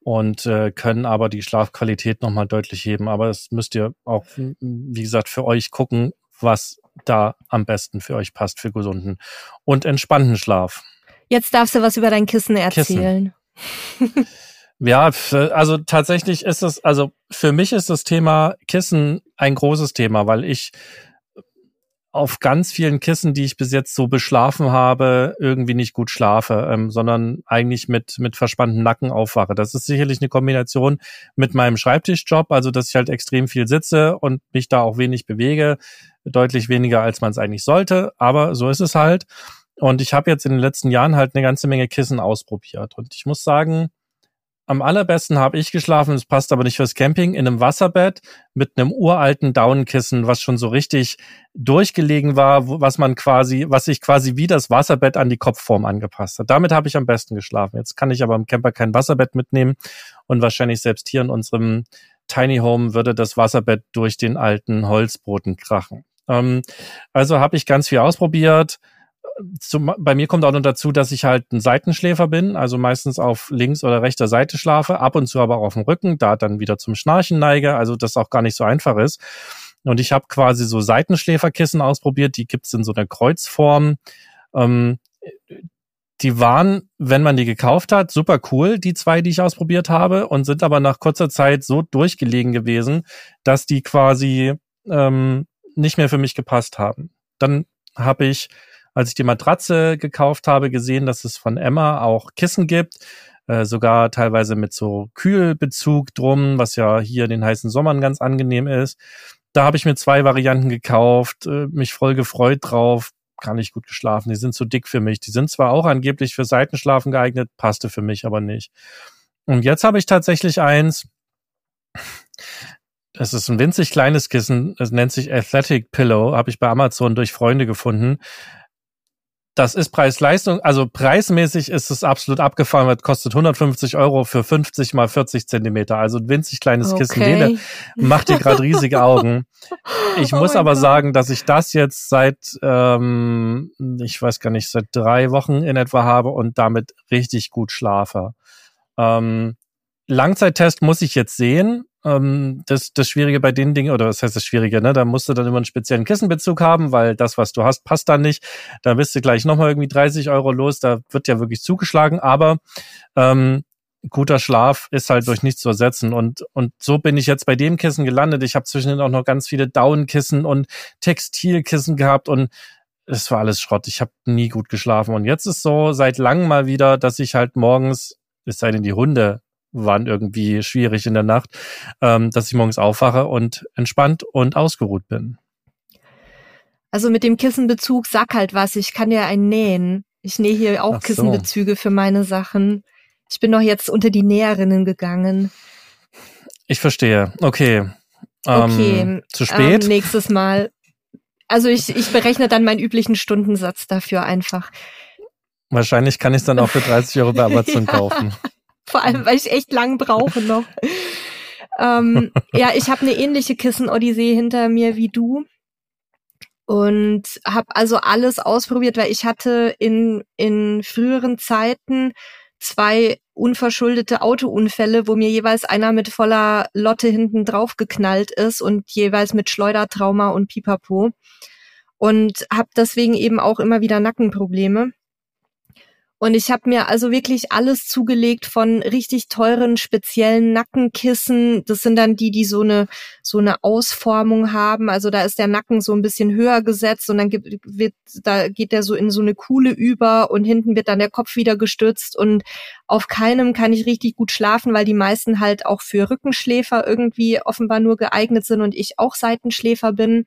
und äh, können aber die Schlafqualität nochmal deutlich heben. Aber das müsst ihr auch, wie gesagt, für euch gucken, was da am besten für euch passt, für gesunden und entspannten Schlaf. Jetzt darfst du was über dein Kissen erzählen. Kissen. Ja, also tatsächlich ist es, also für mich ist das Thema Kissen ein großes Thema, weil ich auf ganz vielen Kissen, die ich bis jetzt so beschlafen habe, irgendwie nicht gut schlafe, ähm, sondern eigentlich mit, mit verspannten Nacken aufwache. Das ist sicherlich eine Kombination mit meinem Schreibtischjob, also dass ich halt extrem viel sitze und mich da auch wenig bewege, deutlich weniger als man es eigentlich sollte, aber so ist es halt. Und ich habe jetzt in den letzten Jahren halt eine ganze Menge Kissen ausprobiert. Und ich muss sagen, am allerbesten habe ich geschlafen, es passt aber nicht fürs Camping, in einem Wasserbett mit einem uralten Daunenkissen, was schon so richtig durchgelegen war, was man quasi, was sich quasi wie das Wasserbett an die Kopfform angepasst hat. Damit habe ich am besten geschlafen. Jetzt kann ich aber im Camper kein Wasserbett mitnehmen und wahrscheinlich selbst hier in unserem Tiny Home würde das Wasserbett durch den alten Holzboden krachen. Ähm, also habe ich ganz viel ausprobiert zum, bei mir kommt auch noch dazu, dass ich halt ein Seitenschläfer bin, also meistens auf links oder rechter Seite schlafe, ab und zu aber auch auf dem Rücken, da dann wieder zum Schnarchen neige, also das auch gar nicht so einfach ist. Und ich habe quasi so Seitenschläferkissen ausprobiert, die gibt's in so einer Kreuzform. Ähm, die waren, wenn man die gekauft hat, super cool, die zwei, die ich ausprobiert habe, und sind aber nach kurzer Zeit so durchgelegen gewesen, dass die quasi ähm, nicht mehr für mich gepasst haben. Dann habe ich als ich die Matratze gekauft habe, gesehen, dass es von Emma auch Kissen gibt, äh, sogar teilweise mit so Kühlbezug drum, was ja hier in den heißen Sommern ganz angenehm ist. Da habe ich mir zwei Varianten gekauft, äh, mich voll gefreut drauf, gar nicht gut geschlafen. Die sind zu dick für mich. Die sind zwar auch angeblich für Seitenschlafen geeignet, passte für mich aber nicht. Und jetzt habe ich tatsächlich eins. Es ist ein winzig kleines Kissen. Es nennt sich Athletic Pillow. Habe ich bei Amazon durch Freunde gefunden das ist Preis-Leistung, also preismäßig ist es absolut abgefahren, weil kostet 150 Euro für 50 mal 40 Zentimeter, also ein winzig kleines okay. Kissen. Lene macht dir gerade riesige Augen. Ich oh muss aber Gott. sagen, dass ich das jetzt seit, ähm, ich weiß gar nicht, seit drei Wochen in etwa habe und damit richtig gut schlafe. Ähm, Langzeittest muss ich jetzt sehen. Ähm, das, das Schwierige bei den Dingen, oder was heißt das Schwierige, ne? Da musst du dann immer einen speziellen Kissenbezug haben, weil das, was du hast, passt dann nicht. Da bist du gleich nochmal irgendwie 30 Euro los. Da wird ja wirklich zugeschlagen, aber ähm, guter Schlaf ist halt durch nichts zu ersetzen. Und, und so bin ich jetzt bei dem Kissen gelandet. Ich habe zwischendrin auch noch ganz viele Daunenkissen und Textilkissen gehabt und es war alles Schrott. Ich habe nie gut geschlafen. Und jetzt ist so seit langem mal wieder, dass ich halt morgens, es sei denn, die Hunde waren irgendwie schwierig in der Nacht, ähm, dass ich morgens aufwache und entspannt und ausgeruht bin. Also mit dem Kissenbezug sag halt was, ich kann ja einen nähen. Ich nähe hier auch so. Kissenbezüge für meine Sachen. Ich bin doch jetzt unter die Näherinnen gegangen. Ich verstehe. Okay. Ähm, okay. Zu spät? Ähm, nächstes Mal. Also ich, ich berechne dann meinen üblichen Stundensatz dafür einfach. Wahrscheinlich kann ich es dann auch für 30 Euro bei Amazon ja, kaufen. Vor allem, weil ich echt lang brauche noch. ähm, ja, ich habe eine ähnliche Kissen-Odyssee hinter mir wie du und habe also alles ausprobiert, weil ich hatte in in früheren Zeiten zwei unverschuldete Autounfälle, wo mir jeweils einer mit voller Lotte hinten drauf geknallt ist und jeweils mit Schleudertrauma und Pipapo und habe deswegen eben auch immer wieder Nackenprobleme. Und ich habe mir also wirklich alles zugelegt von richtig teuren speziellen Nackenkissen. Das sind dann die, die so eine so eine Ausformung haben. Also da ist der Nacken so ein bisschen höher gesetzt und dann gibt, wird da geht der so in so eine Kuhle über und hinten wird dann der Kopf wieder gestützt und auf keinem kann ich richtig gut schlafen, weil die meisten halt auch für Rückenschläfer irgendwie offenbar nur geeignet sind und ich auch Seitenschläfer bin.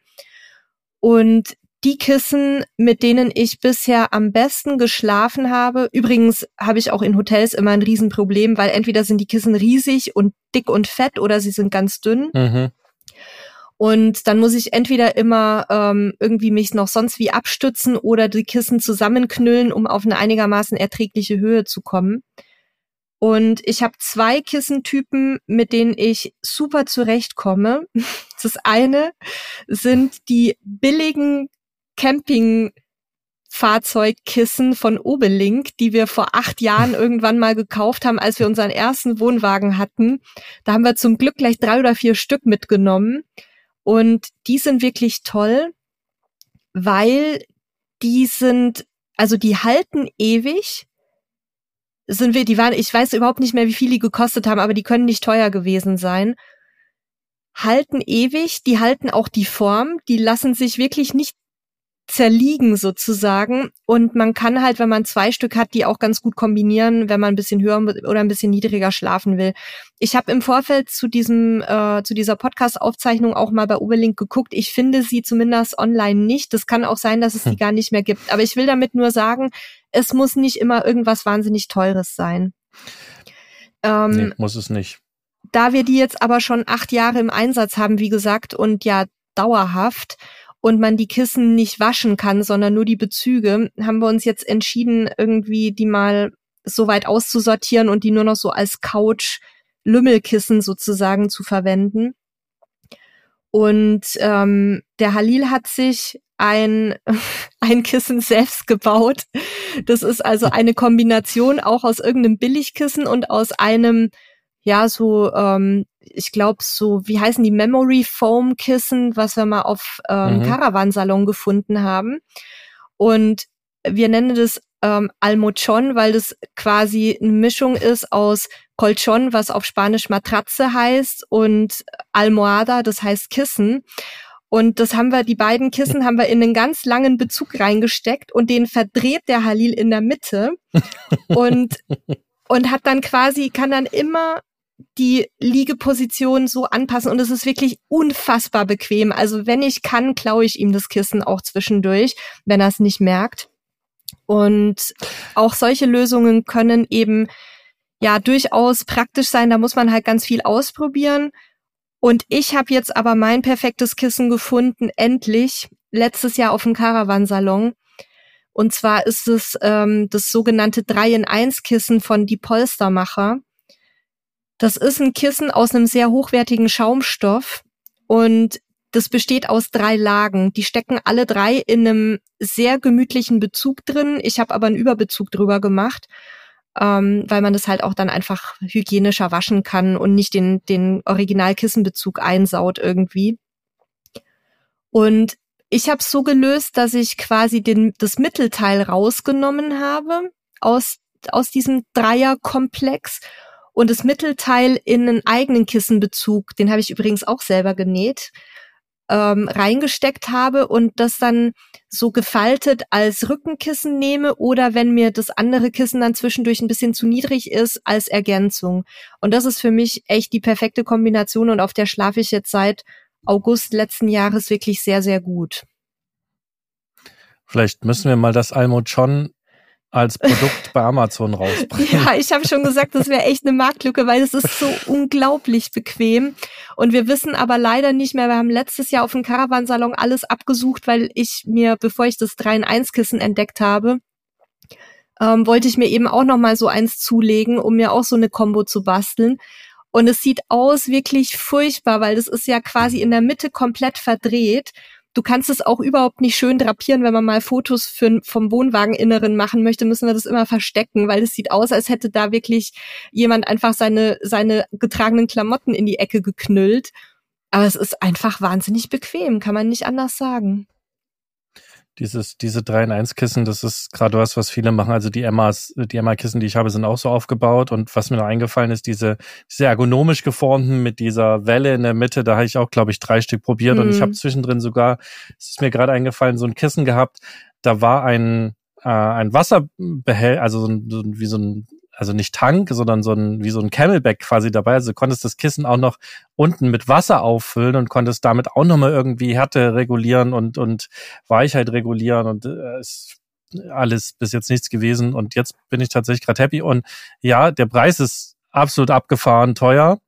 Und die Kissen, mit denen ich bisher am besten geschlafen habe. Übrigens habe ich auch in Hotels immer ein Riesenproblem, weil entweder sind die Kissen riesig und dick und fett oder sie sind ganz dünn. Mhm. Und dann muss ich entweder immer ähm, irgendwie mich noch sonst wie abstützen oder die Kissen zusammenknüllen, um auf eine einigermaßen erträgliche Höhe zu kommen. Und ich habe zwei Kissentypen, mit denen ich super zurechtkomme. Das eine sind die billigen Campingfahrzeugkissen von Obelink, die wir vor acht Jahren irgendwann mal gekauft haben, als wir unseren ersten Wohnwagen hatten. Da haben wir zum Glück gleich drei oder vier Stück mitgenommen. Und die sind wirklich toll, weil die sind, also die halten ewig. Sind wir, die waren, ich weiß überhaupt nicht mehr, wie viel die gekostet haben, aber die können nicht teuer gewesen sein halten ewig, die halten auch die Form, die lassen sich wirklich nicht zerliegen sozusagen. Und man kann halt, wenn man zwei Stück hat, die auch ganz gut kombinieren, wenn man ein bisschen höher oder ein bisschen niedriger schlafen will. Ich habe im Vorfeld zu diesem äh, zu dieser Podcast-Aufzeichnung auch mal bei Oberlink geguckt. Ich finde sie zumindest online nicht. Das kann auch sein, dass es hm. die gar nicht mehr gibt. Aber ich will damit nur sagen, es muss nicht immer irgendwas wahnsinnig Teures sein. Ähm, nee, muss es nicht. Da wir die jetzt aber schon acht Jahre im Einsatz haben, wie gesagt, und ja dauerhaft und man die Kissen nicht waschen kann, sondern nur die Bezüge, haben wir uns jetzt entschieden, irgendwie die mal so weit auszusortieren und die nur noch so als Couch Lümmelkissen sozusagen zu verwenden. Und ähm, der Halil hat sich ein, ein Kissen selbst gebaut. Das ist also eine Kombination auch aus irgendeinem Billigkissen und aus einem ja, so, ähm, ich glaube, so, wie heißen die Memory Foam Kissen, was wir mal auf ähm, mhm. Caravansalon gefunden haben. Und wir nennen das ähm, Almochon, weil das quasi eine Mischung ist aus Colchon, was auf Spanisch Matratze heißt, und Almohada, das heißt Kissen. Und das haben wir, die beiden Kissen haben wir in einen ganz langen Bezug reingesteckt und den verdreht der Halil in der Mitte und, und hat dann quasi, kann dann immer die Liegeposition so anpassen und es ist wirklich unfassbar bequem. Also wenn ich kann, klaue ich ihm das Kissen auch zwischendurch, wenn er es nicht merkt. Und auch solche Lösungen können eben ja durchaus praktisch sein. Da muss man halt ganz viel ausprobieren. Und ich habe jetzt aber mein perfektes Kissen gefunden, endlich, letztes Jahr auf dem Caravansalon. Und zwar ist es ähm, das sogenannte 3 in 1 Kissen von Die Polstermacher. Das ist ein Kissen aus einem sehr hochwertigen Schaumstoff und das besteht aus drei Lagen. Die stecken alle drei in einem sehr gemütlichen Bezug drin. Ich habe aber einen Überbezug drüber gemacht, ähm, weil man das halt auch dann einfach hygienischer waschen kann und nicht den, den Originalkissenbezug einsaut irgendwie. Und ich habe so gelöst, dass ich quasi den, das Mittelteil rausgenommen habe aus, aus diesem Dreierkomplex und das Mittelteil in einen eigenen Kissenbezug, den habe ich übrigens auch selber genäht, ähm, reingesteckt habe und das dann so gefaltet als Rückenkissen nehme oder wenn mir das andere Kissen dann zwischendurch ein bisschen zu niedrig ist, als Ergänzung. Und das ist für mich echt die perfekte Kombination und auf der schlafe ich jetzt seit August letzten Jahres wirklich sehr, sehr gut. Vielleicht müssen wir mal das Almochon als Produkt bei Amazon rausbringen. Ja, ich habe schon gesagt, das wäre echt eine Marktlücke, weil es ist so unglaublich bequem. Und wir wissen aber leider nicht mehr, wir haben letztes Jahr auf dem Caravansalon alles abgesucht, weil ich mir, bevor ich das 3 in 1 Kissen entdeckt habe, ähm, wollte ich mir eben auch noch mal so eins zulegen, um mir auch so eine Combo zu basteln. Und es sieht aus wirklich furchtbar, weil das ist ja quasi in der Mitte komplett verdreht. Du kannst es auch überhaupt nicht schön drapieren, wenn man mal Fotos für, vom Wohnwageninneren machen möchte, müssen wir das immer verstecken, weil es sieht aus, als hätte da wirklich jemand einfach seine, seine getragenen Klamotten in die Ecke geknüllt. Aber es ist einfach wahnsinnig bequem, kann man nicht anders sagen dieses, diese 3 in 1 Kissen, das ist gerade was, was viele machen. Also die Emmas, die Emma-Kissen, die ich habe, sind auch so aufgebaut. Und was mir noch eingefallen ist, diese, diese ergonomisch geformten mit dieser Welle in der Mitte, da habe ich auch, glaube ich, drei Stück probiert. Mhm. Und ich habe mhm. zwischendrin sogar, es ist mir gerade eingefallen, so ein Kissen gehabt, da war ein, äh, ein Wasserbehälter, also so ein, so ein, wie so ein also nicht Tank, sondern so ein, wie so ein Camelback quasi dabei. Also du konntest das Kissen auch noch unten mit Wasser auffüllen und konntest damit auch nochmal irgendwie Härte regulieren und, und Weichheit regulieren und äh, ist alles bis jetzt nichts gewesen. Und jetzt bin ich tatsächlich gerade happy. Und ja, der Preis ist absolut abgefahren teuer.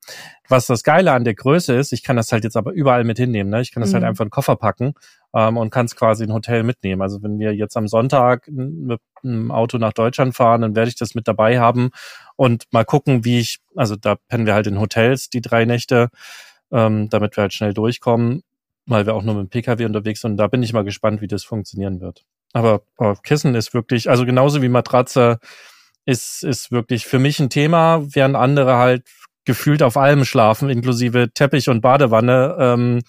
Was das Geile an der Größe ist, ich kann das halt jetzt aber überall mit hinnehmen. Ne? Ich kann das halt mhm. halt einfach in den Koffer packen ähm, und kann es quasi in ein Hotel mitnehmen. Also wenn wir jetzt am Sonntag mit einem Auto nach Deutschland fahren, dann werde ich das mit dabei haben und mal gucken, wie ich, also da pennen wir halt in Hotels die drei Nächte, ähm, damit wir halt schnell durchkommen, weil wir auch nur mit dem Pkw unterwegs sind. Und da bin ich mal gespannt, wie das funktionieren wird. Aber, aber Kissen ist wirklich, also genauso wie Matratze ist, ist wirklich für mich ein Thema, während andere halt gefühlt auf allem schlafen, inklusive Teppich und Badewanne. Ähm,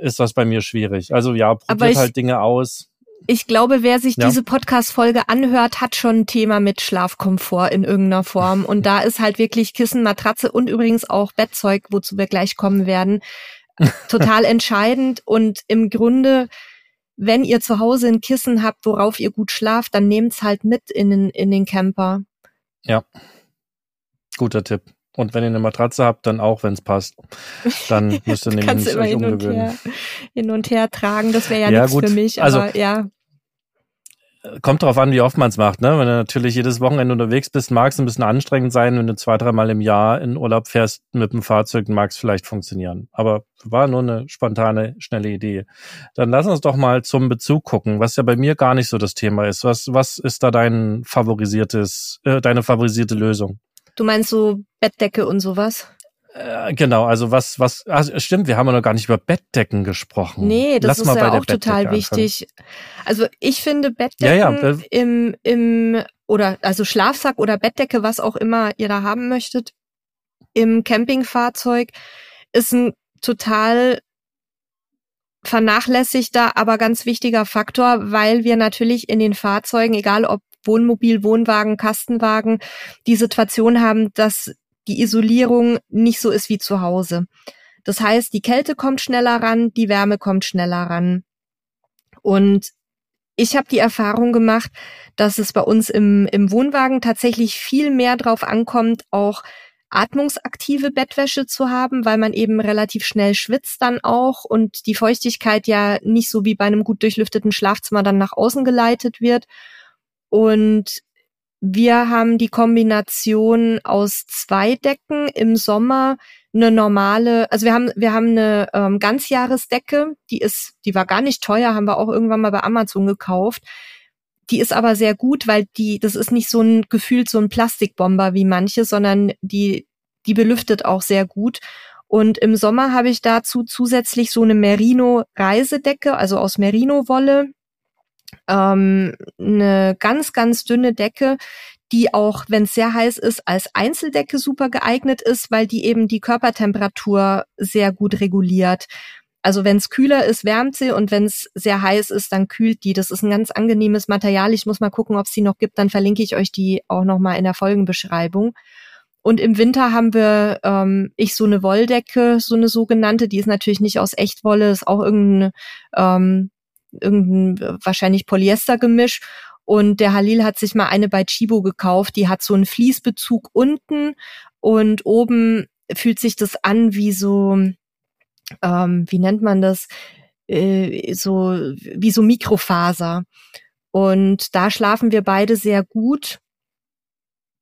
ist das bei mir schwierig. Also ja, probiert ich, halt Dinge aus. Ich glaube, wer sich ja. diese Podcast-Folge anhört, hat schon ein Thema mit Schlafkomfort in irgendeiner Form. Und da ist halt wirklich Kissen, Matratze und übrigens auch Bettzeug, wozu wir gleich kommen werden, total entscheidend. Und im Grunde, wenn ihr zu Hause ein Kissen habt, worauf ihr gut schlaft, dann nehmt's halt mit in den, in den Camper. Ja. Guter Tipp. Und wenn ihr eine Matratze habt, dann auch, wenn es passt. Dann müsst ihr nämlich nicht euch hin umgewöhnen. Und her, hin und her tragen, das wäre ja, ja nichts für mich, also, aber ja. Kommt drauf an, wie oft man es macht, ne? Wenn du natürlich jedes Wochenende unterwegs bist, mag es ein bisschen anstrengend sein. Wenn du zwei, dreimal im Jahr in Urlaub fährst mit dem Fahrzeug, mag es vielleicht funktionieren. Aber war nur eine spontane, schnelle Idee. Dann lass uns doch mal zum Bezug gucken, was ja bei mir gar nicht so das Thema ist. Was, was ist da dein favorisiertes, äh, deine favorisierte Lösung? Du meinst so Bettdecke und sowas? Äh, genau, also was, was, also stimmt, wir haben ja noch gar nicht über Bettdecken gesprochen. Nee, das Lass ist ja auch total wichtig. Also ich finde Bettdecken ja, ja. im, im, oder also Schlafsack oder Bettdecke, was auch immer ihr da haben möchtet, im Campingfahrzeug ist ein total vernachlässigter, aber ganz wichtiger Faktor, weil wir natürlich in den Fahrzeugen, egal ob Wohnmobil, Wohnwagen, Kastenwagen die Situation haben, dass die Isolierung nicht so ist wie zu Hause. Das heißt, die Kälte kommt schneller ran, die Wärme kommt schneller ran. Und ich habe die Erfahrung gemacht, dass es bei uns im, im Wohnwagen tatsächlich viel mehr drauf ankommt, auch atmungsaktive Bettwäsche zu haben, weil man eben relativ schnell schwitzt dann auch und die Feuchtigkeit ja nicht so wie bei einem gut durchlüfteten Schlafzimmer dann nach außen geleitet wird. Und wir haben die Kombination aus zwei Decken im Sommer eine normale, also wir haben wir haben eine ähm, Ganzjahresdecke, die ist, die war gar nicht teuer, haben wir auch irgendwann mal bei Amazon gekauft. Die ist aber sehr gut, weil die, das ist nicht so ein gefühlt so ein Plastikbomber wie manche, sondern die die belüftet auch sehr gut. Und im Sommer habe ich dazu zusätzlich so eine Merino Reisedecke, also aus Merino Wolle ähm, eine ganz, ganz dünne Decke, die auch, wenn es sehr heiß ist, als Einzeldecke super geeignet ist, weil die eben die Körpertemperatur sehr gut reguliert. Also wenn es kühler ist, wärmt sie und wenn es sehr heiß ist, dann kühlt die. Das ist ein ganz angenehmes Material. Ich muss mal gucken, ob es die noch gibt. Dann verlinke ich euch die auch nochmal in der Folgenbeschreibung. Und im Winter haben wir ähm, ich so eine Wolldecke, so eine sogenannte, die ist natürlich nicht aus Echtwolle, ist auch irgendeine ähm, irgendein wahrscheinlich Polyestergemisch. Und der Halil hat sich mal eine bei Chibo gekauft, die hat so einen Fließbezug unten und oben fühlt sich das an wie so, ähm, wie nennt man das? Äh, so wie so Mikrofaser. Und da schlafen wir beide sehr gut.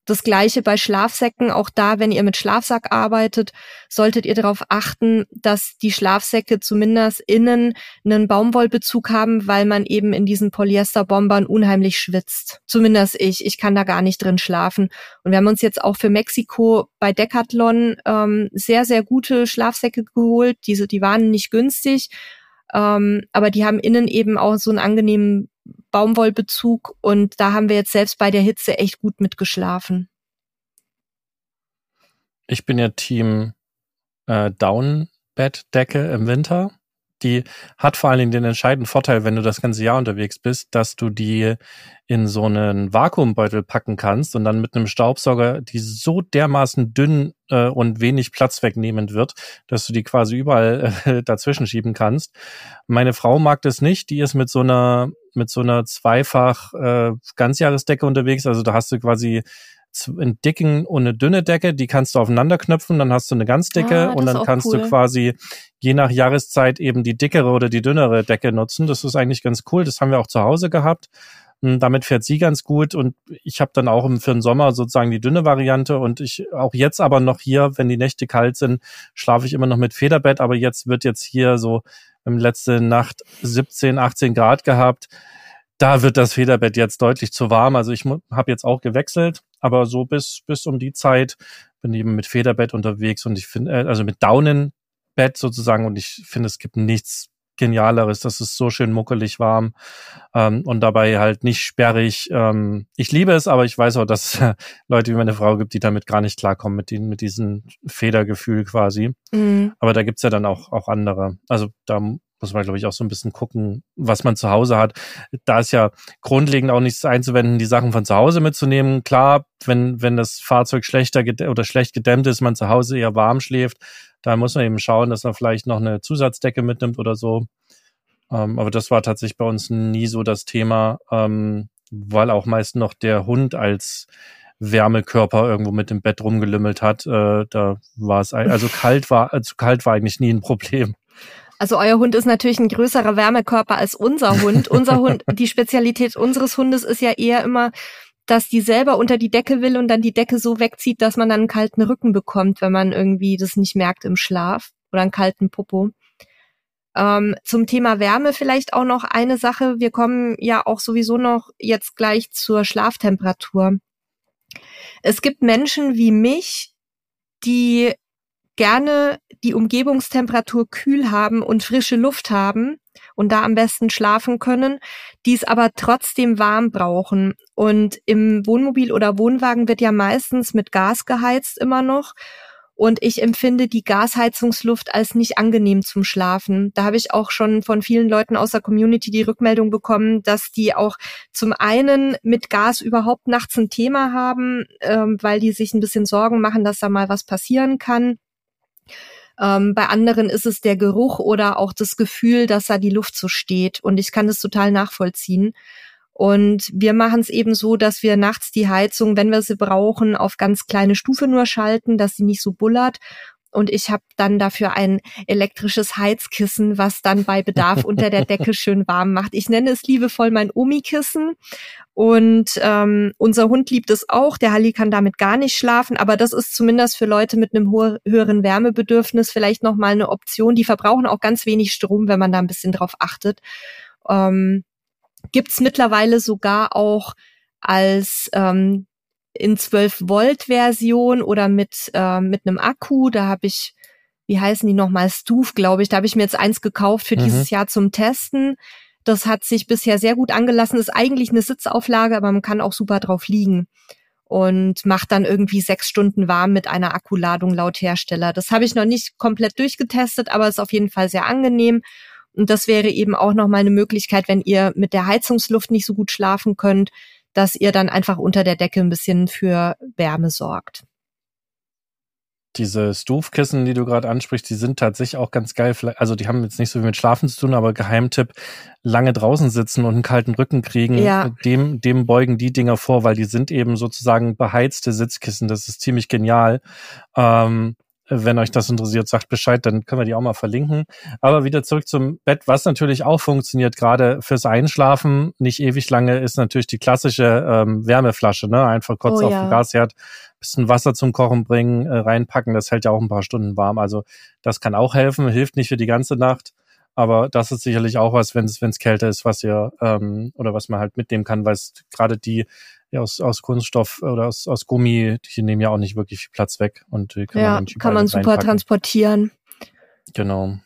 Das gleiche bei Schlafsäcken. Auch da, wenn ihr mit Schlafsack arbeitet, solltet ihr darauf achten, dass die Schlafsäcke zumindest innen einen Baumwollbezug haben, weil man eben in diesen Polyesterbombern unheimlich schwitzt. Zumindest ich. Ich kann da gar nicht drin schlafen. Und wir haben uns jetzt auch für Mexiko bei Decathlon ähm, sehr, sehr gute Schlafsäcke geholt. Diese, die waren nicht günstig. Ähm, aber die haben innen eben auch so einen angenehmen Baumwollbezug und da haben wir jetzt selbst bei der Hitze echt gut mitgeschlafen. Ich bin ja Team äh, Downbettdecke im Winter die hat vor allen Dingen den entscheidenden Vorteil, wenn du das ganze Jahr unterwegs bist, dass du die in so einen Vakuumbeutel packen kannst und dann mit einem Staubsauger, die so dermaßen dünn äh, und wenig Platz wegnehmend wird, dass du die quasi überall äh, dazwischen schieben kannst. Meine Frau mag das nicht, die ist mit so einer mit so einer zweifach äh, Ganzjahresdecke unterwegs, also da hast du quasi einen dicken und eine dünne Decke, die kannst du aufeinander knöpfen, dann hast du eine ganz dicke ah, und dann kannst cool. du quasi je nach Jahreszeit eben die dickere oder die dünnere Decke nutzen. Das ist eigentlich ganz cool. Das haben wir auch zu Hause gehabt. Und hm, damit fährt sie ganz gut und ich habe dann auch für den Sommer sozusagen die dünne Variante und ich auch jetzt aber noch hier, wenn die Nächte kalt sind, schlafe ich immer noch mit Federbett, aber jetzt wird jetzt hier so im letzte Nacht 17, 18 Grad gehabt da wird das Federbett jetzt deutlich zu warm. Also ich habe jetzt auch gewechselt, aber so bis bis um die Zeit bin ich eben mit Federbett unterwegs und ich finde, äh, also mit Daunenbett sozusagen und ich finde, es gibt nichts Genialeres. Das ist so schön muckelig warm ähm, und dabei halt nicht sperrig. Ähm, ich liebe es, aber ich weiß auch, dass Leute wie meine Frau gibt, die damit gar nicht klarkommen, mit, den, mit diesem Federgefühl quasi. Mhm. Aber da gibt's ja dann auch, auch andere. Also da muss man, glaube ich, auch so ein bisschen gucken, was man zu Hause hat. Da ist ja grundlegend auch nichts einzuwenden, die Sachen von zu Hause mitzunehmen. Klar, wenn, wenn das Fahrzeug schlechter oder schlecht gedämmt ist, man zu Hause eher warm schläft, da muss man eben schauen, dass man vielleicht noch eine Zusatzdecke mitnimmt oder so. Ähm, aber das war tatsächlich bei uns nie so das Thema, ähm, weil auch meist noch der Hund als Wärmekörper irgendwo mit dem Bett rumgelümmelt hat. Äh, da war es, also kalt war, also kalt war eigentlich nie ein Problem. Also euer Hund ist natürlich ein größerer Wärmekörper als unser Hund. unser Hund, die Spezialität unseres Hundes ist ja eher immer, dass die selber unter die Decke will und dann die Decke so wegzieht, dass man dann einen kalten Rücken bekommt, wenn man irgendwie das nicht merkt im Schlaf oder einen kalten Popo. Ähm, zum Thema Wärme vielleicht auch noch eine Sache. Wir kommen ja auch sowieso noch jetzt gleich zur Schlaftemperatur. Es gibt Menschen wie mich, die gerne die Umgebungstemperatur kühl haben und frische Luft haben und da am besten schlafen können, die es aber trotzdem warm brauchen. Und im Wohnmobil oder Wohnwagen wird ja meistens mit Gas geheizt immer noch. Und ich empfinde die Gasheizungsluft als nicht angenehm zum Schlafen. Da habe ich auch schon von vielen Leuten aus der Community die Rückmeldung bekommen, dass die auch zum einen mit Gas überhaupt nachts ein Thema haben, ähm, weil die sich ein bisschen Sorgen machen, dass da mal was passieren kann. Ähm, bei anderen ist es der Geruch oder auch das Gefühl, dass da die Luft so steht. Und ich kann das total nachvollziehen. Und wir machen es eben so, dass wir nachts die Heizung, wenn wir sie brauchen, auf ganz kleine Stufe nur schalten, dass sie nicht so bullert. Und ich habe dann dafür ein elektrisches Heizkissen, was dann bei Bedarf unter der Decke schön warm macht. Ich nenne es liebevoll mein Omi-Kissen. Und ähm, unser Hund liebt es auch. Der Halli kann damit gar nicht schlafen, aber das ist zumindest für Leute mit einem höheren Wärmebedürfnis vielleicht noch mal eine Option. Die verbrauchen auch ganz wenig Strom, wenn man da ein bisschen drauf achtet. Ähm, Gibt mittlerweile sogar auch als ähm, in 12 Volt Version oder mit äh, mit einem Akku. Da habe ich wie heißen die nochmal Stuf, glaube ich. Da habe ich mir jetzt eins gekauft für mhm. dieses Jahr zum Testen. Das hat sich bisher sehr gut angelassen. Ist eigentlich eine Sitzauflage, aber man kann auch super drauf liegen und macht dann irgendwie sechs Stunden warm mit einer Akkuladung laut Hersteller. Das habe ich noch nicht komplett durchgetestet, aber ist auf jeden Fall sehr angenehm. Und das wäre eben auch noch mal eine Möglichkeit, wenn ihr mit der Heizungsluft nicht so gut schlafen könnt, dass ihr dann einfach unter der Decke ein bisschen für Wärme sorgt diese Stufkissen, die du gerade ansprichst, die sind tatsächlich auch ganz geil. Also die haben jetzt nicht so viel mit Schlafen zu tun, aber Geheimtipp, lange draußen sitzen und einen kalten Rücken kriegen, ja. dem, dem beugen die Dinger vor, weil die sind eben sozusagen beheizte Sitzkissen. Das ist ziemlich genial. Ähm, wenn euch das interessiert, sagt Bescheid, dann können wir die auch mal verlinken. Aber wieder zurück zum Bett, was natürlich auch funktioniert, gerade fürs Einschlafen, nicht ewig lange, ist natürlich die klassische ähm, Wärmeflasche, ne? Einfach kurz oh, auf ja. den Gasherd, bisschen Wasser zum Kochen bringen, äh, reinpacken, das hält ja auch ein paar Stunden warm. Also das kann auch helfen, hilft nicht für die ganze Nacht. Aber das ist sicherlich auch was, wenn es kälter ist, was ihr ähm, oder was man halt mitnehmen kann, weil es gerade die ja, aus, aus Kunststoff oder aus, aus Gummi, die nehmen ja auch nicht wirklich viel Platz weg und die kann ja, man kann man super reinpacken. transportieren. Genau.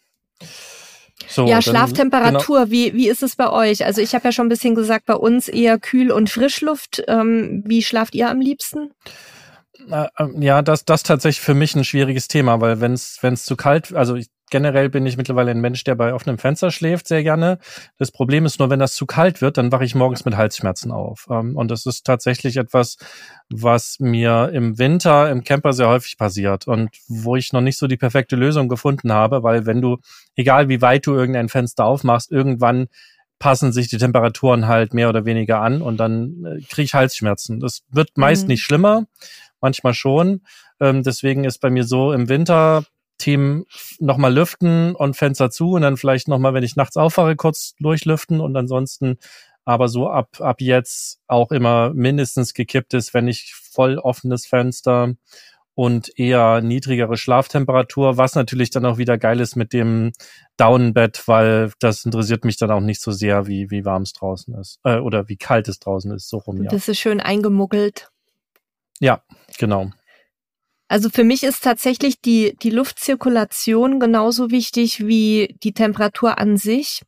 So, ja, Schlaftemperatur, genau. wie, wie ist es bei euch? Also ich habe ja schon ein bisschen gesagt, bei uns eher Kühl- und Frischluft. Ähm, wie schlaft ihr am liebsten? Äh, ähm, ja, das, das tatsächlich für mich ein schwieriges Thema, weil wenn es wenn es zu kalt, also ich, generell bin ich mittlerweile ein Mensch, der bei offenem Fenster schläft, sehr gerne. Das Problem ist nur, wenn das zu kalt wird, dann wache ich morgens mit Halsschmerzen auf. Ähm, und das ist tatsächlich etwas, was mir im Winter im Camper sehr häufig passiert und wo ich noch nicht so die perfekte Lösung gefunden habe, weil wenn du, egal wie weit du irgendein Fenster aufmachst, irgendwann passen sich die Temperaturen halt mehr oder weniger an und dann äh, kriege ich Halsschmerzen. Das wird meist mhm. nicht schlimmer, manchmal schon. Ähm, deswegen ist bei mir so im Winter Team nochmal lüften und Fenster zu und dann vielleicht nochmal, wenn ich nachts aufwache, kurz durchlüften und ansonsten aber so ab, ab jetzt auch immer mindestens gekippt ist, wenn ich voll offenes Fenster und eher niedrigere Schlaftemperatur, was natürlich dann auch wieder geil ist mit dem Daunenbett, weil das interessiert mich dann auch nicht so sehr, wie, wie warm es draußen ist äh, oder wie kalt es draußen ist, so rum, ja. Das ist schön eingemuggelt. Ja, genau. Also für mich ist tatsächlich die, die Luftzirkulation genauso wichtig wie die Temperatur an sich.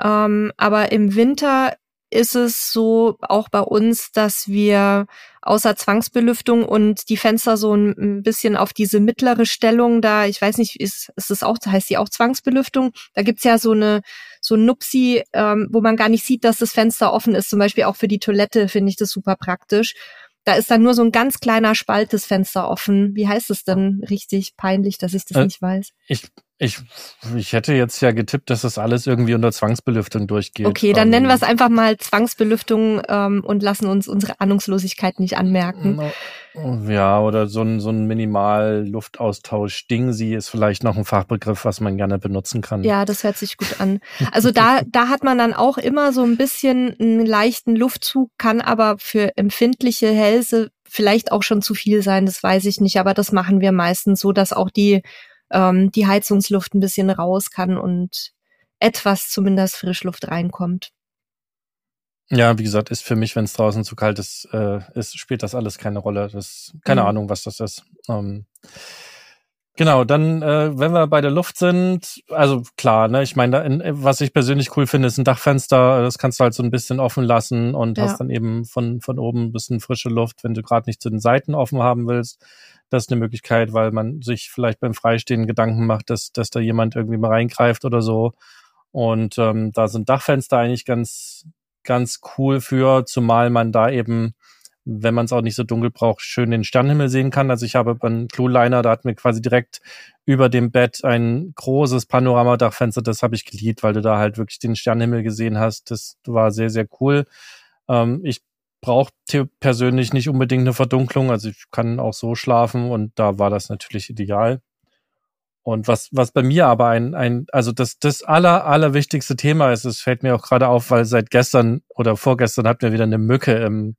Ähm, aber im Winter ist es so auch bei uns, dass wir außer Zwangsbelüftung und die Fenster so ein bisschen auf diese mittlere Stellung da, ich weiß nicht, ist, ist es auch, heißt die auch Zwangsbelüftung? Da gibt's ja so eine so ein Nupsi, ähm, wo man gar nicht sieht, dass das Fenster offen ist. Zum Beispiel auch für die Toilette finde ich das super praktisch. Da ist dann nur so ein ganz kleiner Spalt des Fenster offen. Wie heißt es denn richtig peinlich, dass ich das äh, nicht weiß? Ich, ich, ich hätte jetzt ja getippt, dass das alles irgendwie unter Zwangsbelüftung durchgeht. Okay, dann um, nennen wir es einfach mal Zwangsbelüftung ähm, und lassen uns unsere Ahnungslosigkeit nicht anmerken. Ja, oder so ein, so ein Minimal-Luftaustausch. Dingsi ist vielleicht noch ein Fachbegriff, was man gerne benutzen kann. Ja, das hört sich gut an. Also da, da hat man dann auch immer so ein bisschen einen leichten Luftzug, kann aber für empfindliche Hälse vielleicht auch schon zu viel sein, das weiß ich nicht, aber das machen wir meistens so, dass auch die ähm, die Heizungsluft ein bisschen raus kann und etwas zumindest Frischluft reinkommt. Ja, wie gesagt, ist für mich, wenn es draußen zu kalt ist, äh, ist, spielt das alles keine Rolle. Das keine mhm. Ahnung, was das ist. Ähm, genau, dann, äh, wenn wir bei der Luft sind, also klar, ne, ich meine, was ich persönlich cool finde, ist ein Dachfenster. Das kannst du halt so ein bisschen offen lassen und ja. hast dann eben von von oben ein bisschen frische Luft, wenn du gerade nicht zu den Seiten offen haben willst. Das ist eine Möglichkeit, weil man sich vielleicht beim Freistehen Gedanken macht, dass, dass da jemand irgendwie mal reingreift oder so. Und ähm, da sind Dachfenster eigentlich ganz, ganz cool für, zumal man da eben, wenn man es auch nicht so dunkel braucht, schön den Sternenhimmel sehen kann. Also ich habe beim Clueliner, da hat mir quasi direkt über dem Bett ein großes Panoramadachfenster, das habe ich geliebt, weil du da halt wirklich den Sternenhimmel gesehen hast. Das war sehr, sehr cool. Ähm, ich braucht persönlich nicht unbedingt eine Verdunklung. Also ich kann auch so schlafen und da war das natürlich ideal. Und was, was bei mir aber ein, ein, also das, das aller, allerwichtigste Thema ist, es fällt mir auch gerade auf, weil seit gestern oder vorgestern hatten wir wieder eine Mücke im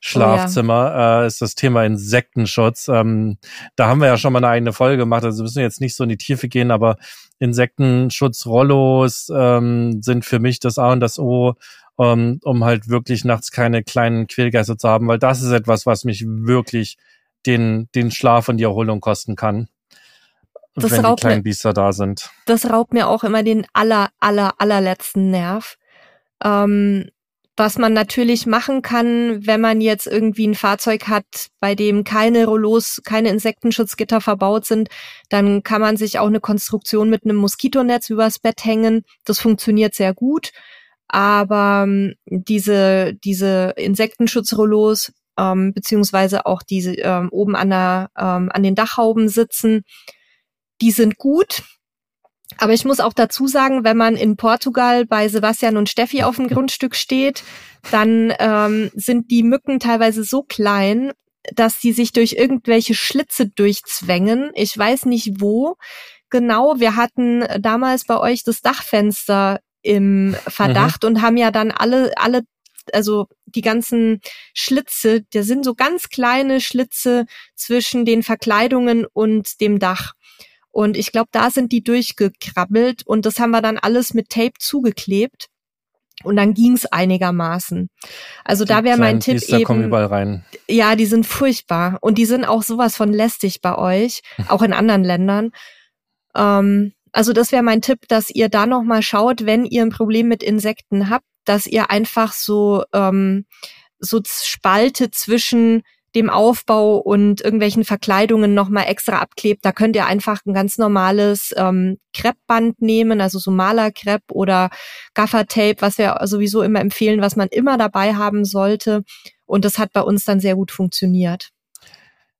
Schlafzimmer, oh ja. äh, ist das Thema Insektenschutz. Ähm, da haben wir ja schon mal eine eigene Folge gemacht, also müssen wir jetzt nicht so in die Tiefe gehen, aber Insektenschutzrollos ähm, sind für mich das A und das O ähm, um halt wirklich nachts keine kleinen Quälgeister zu haben, weil das ist etwas, was mich wirklich den, den Schlaf und die Erholung kosten kann. Das wenn die kleinen mir, Biester da sind. Das raubt mir auch immer den aller, aller, allerletzten Nerv. Ähm, was man natürlich machen kann, wenn man jetzt irgendwie ein Fahrzeug hat, bei dem keine Rollos, keine Insektenschutzgitter verbaut sind, dann kann man sich auch eine Konstruktion mit einem Moskitonetz übers Bett hängen. Das funktioniert sehr gut aber ähm, diese, diese Insektenschutzrollos, ähm, beziehungsweise auch diese ähm, oben an, der, ähm, an den Dachhauben sitzen, die sind gut. Aber ich muss auch dazu sagen, wenn man in Portugal bei Sebastian und Steffi auf dem Grundstück steht, dann ähm, sind die Mücken teilweise so klein, dass die sich durch irgendwelche Schlitze durchzwängen. Ich weiß nicht wo. Genau, wir hatten damals bei euch das Dachfenster im Verdacht mhm. und haben ja dann alle, alle, also die ganzen Schlitze, da sind so ganz kleine Schlitze zwischen den Verkleidungen und dem Dach. Und ich glaube, da sind die durchgekrabbelt und das haben wir dann alles mit Tape zugeklebt. Und dann ging's einigermaßen. Also die da wäre mein Tipp Biester eben. Kommen überall rein. Ja, die sind furchtbar und die sind auch sowas von lästig bei euch, auch in anderen Ländern. Ähm, also das wäre mein Tipp, dass ihr da noch mal schaut, wenn ihr ein Problem mit Insekten habt, dass ihr einfach so ähm, so Spalte zwischen dem Aufbau und irgendwelchen Verkleidungen nochmal extra abklebt. Da könnt ihr einfach ein ganz normales ähm, Kreppband nehmen, also so Malerkrepp oder Gaffertape, was wir sowieso immer empfehlen, was man immer dabei haben sollte. Und das hat bei uns dann sehr gut funktioniert.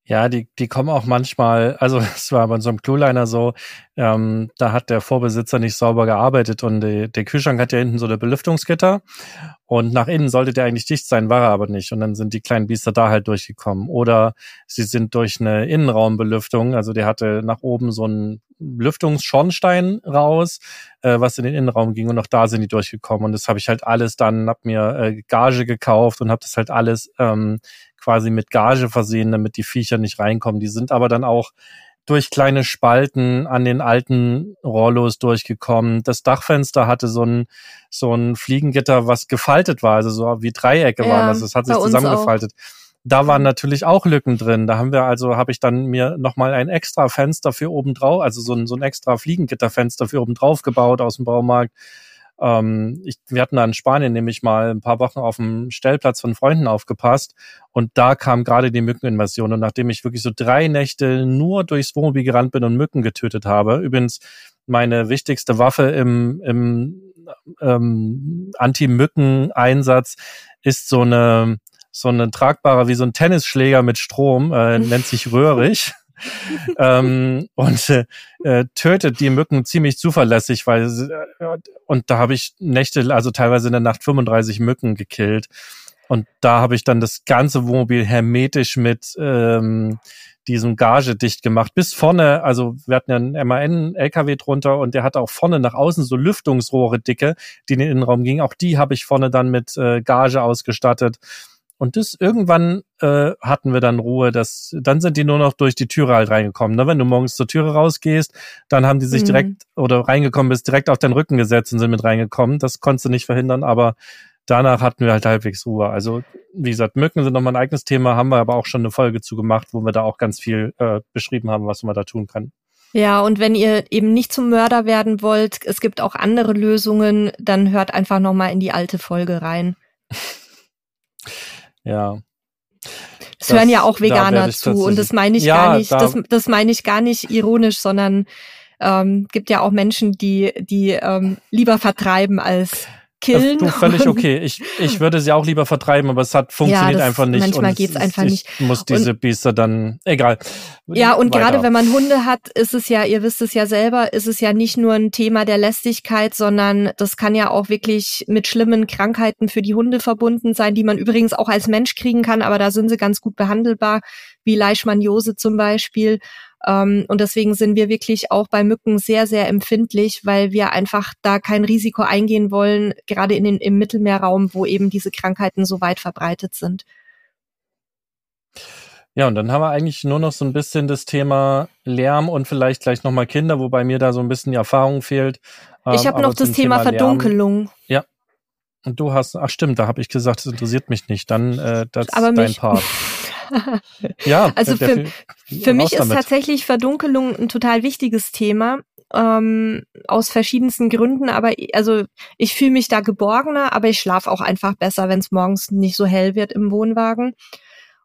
Ja, die, die kommen auch manchmal, also es war bei so einem Clueliner so, ähm, da hat der Vorbesitzer nicht sauber gearbeitet und die, der Kühlschrank hat ja hinten so eine Belüftungsgitter und nach innen sollte der eigentlich dicht sein, war er aber nicht und dann sind die kleinen Biester da halt durchgekommen. Oder sie sind durch eine Innenraumbelüftung, also der hatte nach oben so einen Lüftungsschornstein raus, äh, was in den Innenraum ging und auch da sind die durchgekommen und das habe ich halt alles dann, hab mir äh, Gage gekauft und habe das halt alles ähm, quasi mit Gage versehen, damit die Viecher nicht reinkommen. Die sind aber dann auch durch kleine Spalten an den alten Rollos durchgekommen. Das Dachfenster hatte so ein, so ein Fliegengitter, was gefaltet war, also so wie Dreiecke ja, waren das. Das hat sich zusammengefaltet. Da waren natürlich auch Lücken drin. Da haben wir also, habe ich dann mir nochmal ein extra Fenster für oben drauf, also so ein, so ein extra Fliegengitterfenster für oben drauf gebaut aus dem Baumarkt ähm, ich, wir hatten da in Spanien nämlich mal ein paar Wochen auf dem Stellplatz von Freunden aufgepasst und da kam gerade die Mückeninvasion. Und nachdem ich wirklich so drei Nächte nur durchs Wohnmobil gerannt bin und Mücken getötet habe, übrigens meine wichtigste Waffe im, im ähm, Anti-Mücken-Einsatz ist so eine so eine tragbare wie so ein Tennisschläger mit Strom, äh, nennt sich Röhrig ähm, und äh, äh, tötet die Mücken ziemlich zuverlässig, weil äh, und da habe ich Nächte, also teilweise in der Nacht 35 Mücken gekillt. Und da habe ich dann das ganze Wohnmobil hermetisch mit ähm, diesem Gage dicht gemacht. Bis vorne, also wir hatten ja einen MAN-LKW drunter und der hatte auch vorne nach außen so Lüftungsrohre dicke, die in den Innenraum gingen. Auch die habe ich vorne dann mit äh, Gage ausgestattet. Und das irgendwann äh, hatten wir dann Ruhe, dass dann sind die nur noch durch die Türe halt reingekommen. Ne? Wenn du morgens zur Türe rausgehst, dann haben die sich mhm. direkt oder reingekommen bist, direkt auf den Rücken gesetzt und sind mit reingekommen. Das konntest du nicht verhindern, aber danach hatten wir halt halbwegs Ruhe. Also wie gesagt, Mücken sind nochmal ein eigenes Thema, haben wir aber auch schon eine Folge zu gemacht, wo wir da auch ganz viel äh, beschrieben haben, was man da tun kann. Ja, und wenn ihr eben nicht zum Mörder werden wollt, es gibt auch andere Lösungen, dann hört einfach nochmal in die alte Folge rein. Ja. Es hören ja auch Veganer zu und das meine ich ja, gar nicht, da das, das meine ich gar nicht ironisch, sondern ähm, gibt ja auch Menschen, die die ähm, lieber vertreiben als killen. Du, völlig okay. Ich, ich würde sie auch lieber vertreiben, aber es hat funktioniert ja, einfach nicht. Manchmal geht's einfach nicht. Ich muss diese und, Biester dann, egal. Ja, und weiter. gerade wenn man Hunde hat, ist es ja, ihr wisst es ja selber, ist es ja nicht nur ein Thema der Lästigkeit, sondern das kann ja auch wirklich mit schlimmen Krankheiten für die Hunde verbunden sein, die man übrigens auch als Mensch kriegen kann, aber da sind sie ganz gut behandelbar, wie Leishmaniose zum Beispiel. Ähm, und deswegen sind wir wirklich auch bei Mücken sehr, sehr empfindlich, weil wir einfach da kein Risiko eingehen wollen, gerade in den, im Mittelmeerraum, wo eben diese Krankheiten so weit verbreitet sind. Ja, und dann haben wir eigentlich nur noch so ein bisschen das Thema Lärm und vielleicht gleich nochmal Kinder, wobei mir da so ein bisschen die Erfahrung fehlt. Ich habe ähm, noch das Thema, Thema Verdunkelung. Ja. Und du hast, ach stimmt, da habe ich gesagt, das interessiert mich nicht. Dann äh, das ist dein mich, Part. ja, also für, für mich ist tatsächlich Verdunkelung ein total wichtiges Thema. Ähm, aus verschiedensten Gründen, aber also ich fühle mich da geborgener, aber ich schlafe auch einfach besser, wenn es morgens nicht so hell wird im Wohnwagen.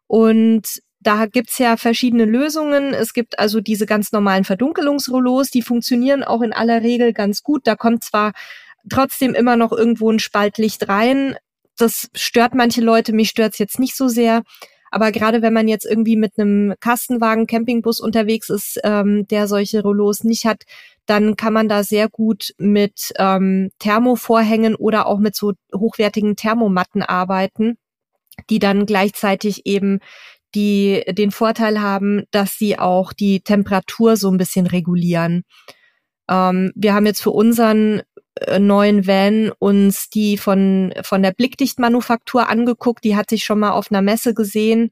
Und da gibt's ja verschiedene Lösungen. Es gibt also diese ganz normalen Verdunkelungsrollos, die funktionieren auch in aller Regel ganz gut. Da kommt zwar trotzdem immer noch irgendwo ein Spaltlicht rein. Das stört manche Leute, mich stört's jetzt nicht so sehr. Aber gerade wenn man jetzt irgendwie mit einem Kastenwagen, Campingbus unterwegs ist, ähm, der solche Rollos nicht hat, dann kann man da sehr gut mit ähm, Thermovorhängen oder auch mit so hochwertigen Thermomatten arbeiten, die dann gleichzeitig eben die den Vorteil haben, dass sie auch die Temperatur so ein bisschen regulieren. Ähm, wir haben jetzt für unseren neuen Van uns die von, von der Blickdichtmanufaktur angeguckt. Die hat sich schon mal auf einer Messe gesehen,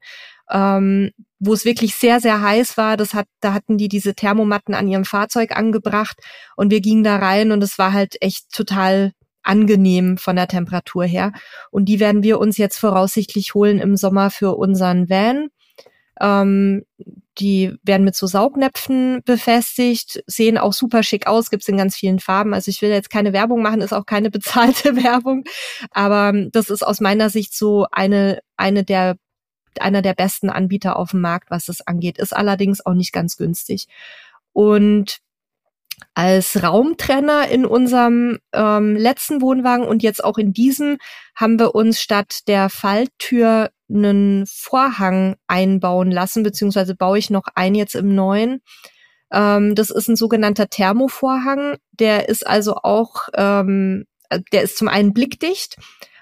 ähm, wo es wirklich sehr, sehr heiß war. Das hat, da hatten die diese Thermomatten an ihrem Fahrzeug angebracht und wir gingen da rein und es war halt echt total angenehm von der Temperatur her. Und die werden wir uns jetzt voraussichtlich holen im Sommer für unseren Van. Ähm, die werden mit so Saugnäpfen befestigt, sehen auch super schick aus, gibt's in ganz vielen Farben. Also ich will jetzt keine Werbung machen, ist auch keine bezahlte Werbung, aber das ist aus meiner Sicht so eine eine der einer der besten Anbieter auf dem Markt, was es angeht. Ist allerdings auch nicht ganz günstig. Und als Raumtrenner in unserem ähm, letzten Wohnwagen und jetzt auch in diesem haben wir uns statt der Falltür einen Vorhang einbauen lassen, beziehungsweise baue ich noch ein jetzt im neuen. Ähm, das ist ein sogenannter Thermovorhang. Der ist also auch, ähm, der ist zum einen blickdicht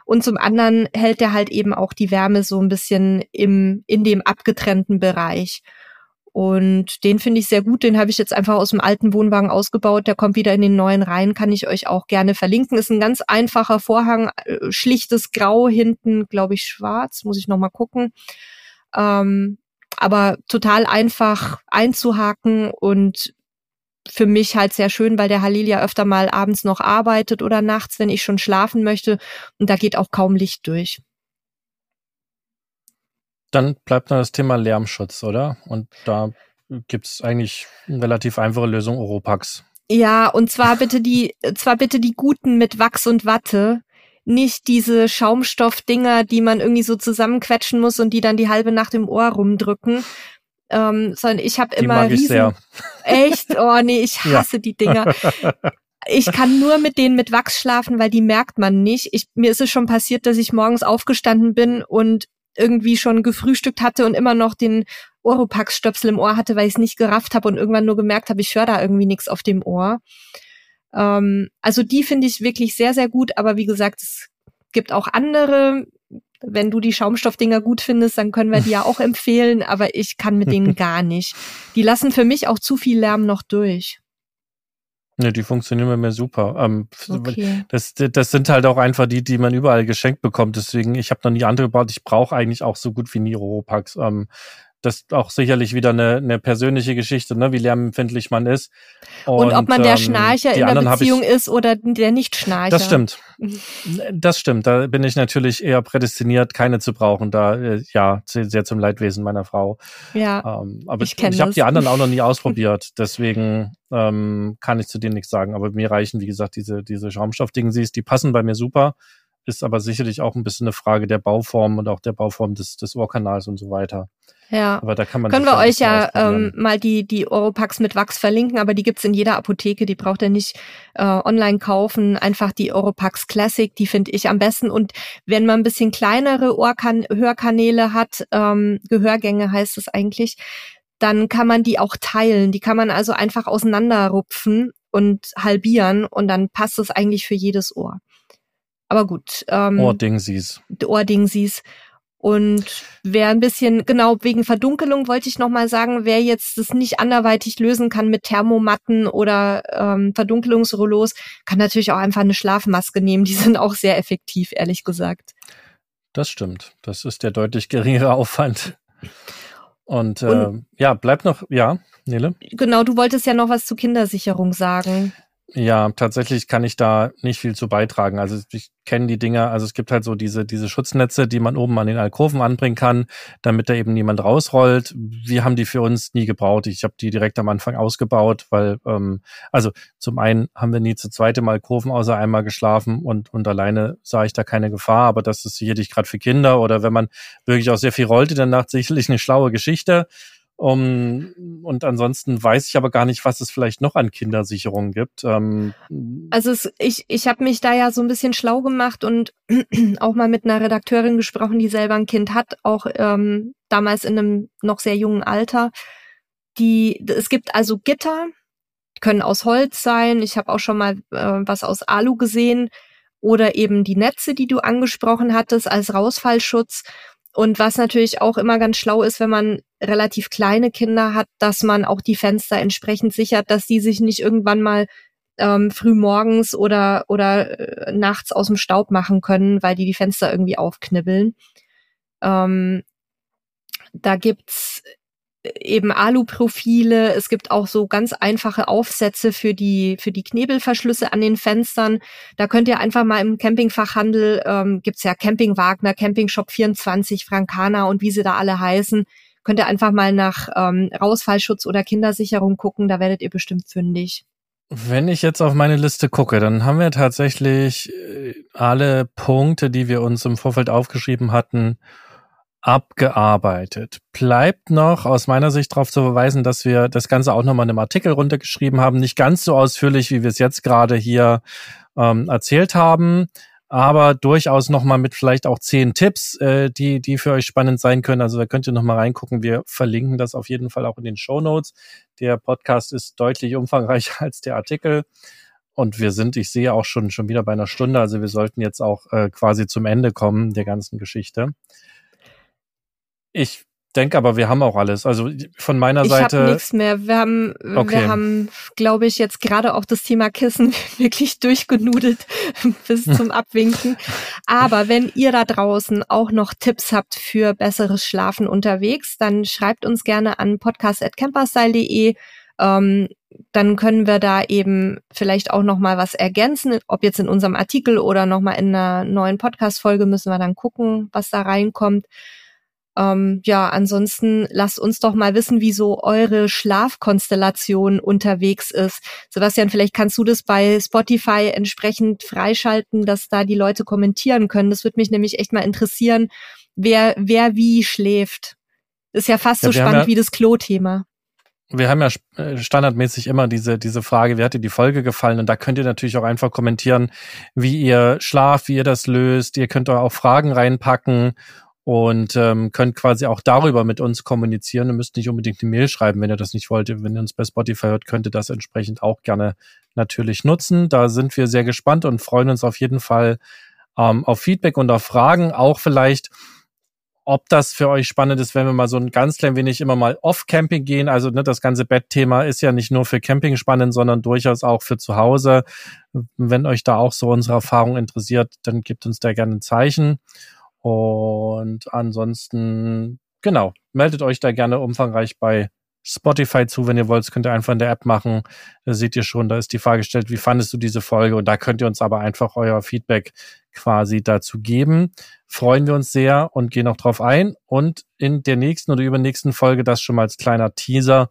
und zum anderen hält der halt eben auch die Wärme so ein bisschen im, in dem abgetrennten Bereich. Und den finde ich sehr gut. Den habe ich jetzt einfach aus dem alten Wohnwagen ausgebaut. Der kommt wieder in den neuen rein. Kann ich euch auch gerne verlinken. Ist ein ganz einfacher Vorhang, äh, schlichtes Grau hinten, glaube ich, schwarz. Muss ich noch mal gucken. Ähm, aber total einfach einzuhaken und für mich halt sehr schön, weil der Halil ja öfter mal abends noch arbeitet oder nachts, wenn ich schon schlafen möchte. Und da geht auch kaum Licht durch. Dann bleibt noch das Thema Lärmschutz, oder? Und da gibt es eigentlich eine relativ einfache Lösung, Oropax. Ja, und zwar bitte die, zwar bitte die guten mit Wachs und Watte, nicht diese Schaumstoffdinger, die man irgendwie so zusammenquetschen muss und die dann die halbe Nacht im Ohr rumdrücken. Ähm, sondern ich habe immer mag riesen, sehr. echt, oh nee, ich hasse ja. die Dinger. Ich kann nur mit denen mit Wachs schlafen, weil die merkt man nicht. Ich, mir ist es schon passiert, dass ich morgens aufgestanden bin und irgendwie schon gefrühstückt hatte und immer noch den Oropax-Stöpsel im Ohr hatte, weil ich es nicht gerafft habe und irgendwann nur gemerkt habe, ich höre da irgendwie nichts auf dem Ohr. Ähm, also die finde ich wirklich sehr, sehr gut, aber wie gesagt, es gibt auch andere. Wenn du die Schaumstoffdinger gut findest, dann können wir die ja auch empfehlen, aber ich kann mit denen gar nicht. Die lassen für mich auch zu viel Lärm noch durch. Ne, die funktionieren bei mir super. Ähm, okay. das, das sind halt auch einfach die, die man überall geschenkt bekommt. Deswegen, ich habe noch nie andere gebaut. Ich brauche eigentlich auch so gut wie nie Ropax. Ähm, das ist auch sicherlich wieder eine, eine persönliche Geschichte, ne, wie lärmempfindlich man ist. Und, und ob man der ähm, Schnarcher in der Beziehung ich, ist oder der Nicht-Schnarcher. Das stimmt. Das stimmt. Da bin ich natürlich eher prädestiniert, keine zu brauchen. Da, äh, ja, sehr zum Leidwesen meiner Frau. Ja. Ähm, aber ich, ich habe die anderen auch noch nie ausprobiert. Deswegen ähm, kann ich zu denen nichts sagen. Aber mir reichen, wie gesagt, diese, diese Schaumstoffdingen, siehst, die passen bei mir super ist aber sicherlich auch ein bisschen eine Frage der Bauform und auch der Bauform des, des Ohrkanals und so weiter. Ja. Aber da kann man Können wir euch ja ähm, mal die, die Oropax mit Wachs verlinken, aber die gibt's in jeder Apotheke, die braucht ihr nicht äh, online kaufen. Einfach die Oropax Classic, die finde ich am besten. Und wenn man ein bisschen kleinere Ohrkan Hörkanäle hat, ähm, Gehörgänge heißt es eigentlich, dann kann man die auch teilen. Die kann man also einfach auseinanderrupfen und halbieren und dann passt es eigentlich für jedes Ohr. Aber gut. Ähm, Ohrdingsies. Ohrdingsies. Und wer ein bisschen, genau, wegen Verdunkelung wollte ich nochmal sagen, wer jetzt das nicht anderweitig lösen kann mit Thermomatten oder ähm, Verdunkelungsrollos, kann natürlich auch einfach eine Schlafmaske nehmen. Die sind auch sehr effektiv, ehrlich gesagt. Das stimmt. Das ist der deutlich geringere Aufwand. Und, äh, Und ja, bleibt noch, ja, Nele? Genau, du wolltest ja noch was zur Kindersicherung sagen. Ja, tatsächlich kann ich da nicht viel zu beitragen. Also ich kenne die Dinger, also es gibt halt so diese, diese Schutznetze, die man oben an den Alkoven anbringen kann, damit da eben niemand rausrollt. Wir haben die für uns nie gebaut. Ich habe die direkt am Anfang ausgebaut, weil, ähm, also zum einen haben wir nie zu zweit im Alkoven außer einmal geschlafen und, und alleine sah ich da keine Gefahr, aber das ist sicherlich gerade für Kinder oder wenn man wirklich auch sehr viel rollt in der Nacht, sicherlich eine schlaue Geschichte. Um, und ansonsten weiß ich aber gar nicht, was es vielleicht noch an Kindersicherungen gibt. Ähm, also es, ich, ich habe mich da ja so ein bisschen schlau gemacht und auch mal mit einer Redakteurin gesprochen, die selber ein Kind hat, auch ähm, damals in einem noch sehr jungen Alter. Die, es gibt also Gitter, können aus Holz sein. Ich habe auch schon mal äh, was aus Alu gesehen oder eben die Netze, die du angesprochen hattest als Rausfallschutz. Und was natürlich auch immer ganz schlau ist, wenn man relativ kleine Kinder hat, dass man auch die Fenster entsprechend sichert, dass die sich nicht irgendwann mal ähm, früh morgens oder oder äh, nachts aus dem Staub machen können, weil die die Fenster irgendwie aufknibbeln. Ähm, da gibt's eben Aluprofile. Es gibt auch so ganz einfache Aufsätze für die für die Knebelverschlüsse an den Fenstern. Da könnt ihr einfach mal im Campingfachhandel ähm, gibt's ja Camping Wagner, Camping Shop 24, Frankana und wie sie da alle heißen. Könnt ihr einfach mal nach ähm, Rausfallschutz oder Kindersicherung gucken. Da werdet ihr bestimmt fündig. Wenn ich jetzt auf meine Liste gucke, dann haben wir tatsächlich äh, alle Punkte, die wir uns im Vorfeld aufgeschrieben hatten, abgearbeitet. Bleibt noch aus meiner Sicht darauf zu verweisen, dass wir das Ganze auch nochmal in einem Artikel runtergeschrieben haben. Nicht ganz so ausführlich, wie wir es jetzt gerade hier ähm, erzählt haben, aber durchaus nochmal mit vielleicht auch zehn Tipps, äh, die, die für euch spannend sein können. Also da könnt ihr nochmal reingucken. Wir verlinken das auf jeden Fall auch in den Show Notes. Der Podcast ist deutlich umfangreicher als der Artikel. Und wir sind, ich sehe auch schon, schon wieder bei einer Stunde. Also wir sollten jetzt auch äh, quasi zum Ende kommen der ganzen Geschichte. Ich denke aber, wir haben auch alles. Also von meiner ich Seite. Ich habe nichts mehr. Wir haben, okay. wir haben, glaube ich, jetzt gerade auch das Thema Kissen wirklich durchgenudelt bis zum Abwinken. Aber wenn ihr da draußen auch noch Tipps habt für besseres Schlafen unterwegs, dann schreibt uns gerne an podcast@camperstyle.de. Ähm, dann können wir da eben vielleicht auch noch mal was ergänzen, ob jetzt in unserem Artikel oder noch mal in einer neuen Podcast Folge müssen wir dann gucken, was da reinkommt. Ähm, ja, ansonsten lasst uns doch mal wissen, wie so eure Schlafkonstellation unterwegs ist. Sebastian, vielleicht kannst du das bei Spotify entsprechend freischalten, dass da die Leute kommentieren können. Das würde mich nämlich echt mal interessieren, wer, wer wie schläft. Ist ja fast ja, so spannend ja, wie das Klo-Thema. Wir haben ja äh, standardmäßig immer diese, diese Frage, wie hat dir die Folge gefallen? Und da könnt ihr natürlich auch einfach kommentieren, wie ihr schlaft, wie ihr das löst. Ihr könnt auch Fragen reinpacken und ähm, könnt quasi auch darüber mit uns kommunizieren. Ihr müsst nicht unbedingt eine Mail schreiben, wenn ihr das nicht wollt. Wenn ihr uns bei Spotify hört, könnt ihr das entsprechend auch gerne natürlich nutzen. Da sind wir sehr gespannt und freuen uns auf jeden Fall ähm, auf Feedback und auf Fragen. Auch vielleicht, ob das für euch spannend ist, wenn wir mal so ein ganz klein wenig immer mal off-Camping gehen. Also ne, das ganze Bettthema ist ja nicht nur für Camping spannend, sondern durchaus auch für zu Hause. Wenn euch da auch so unsere Erfahrung interessiert, dann gebt uns da gerne ein Zeichen. Und ansonsten, genau, meldet euch da gerne umfangreich bei Spotify zu, wenn ihr wollt. Das könnt ihr einfach in der App machen. Da seht ihr schon, da ist die Frage gestellt, wie fandest du diese Folge? Und da könnt ihr uns aber einfach euer Feedback quasi dazu geben. Freuen wir uns sehr und gehen auch drauf ein. Und in der nächsten oder übernächsten Folge, das schon mal als kleiner Teaser,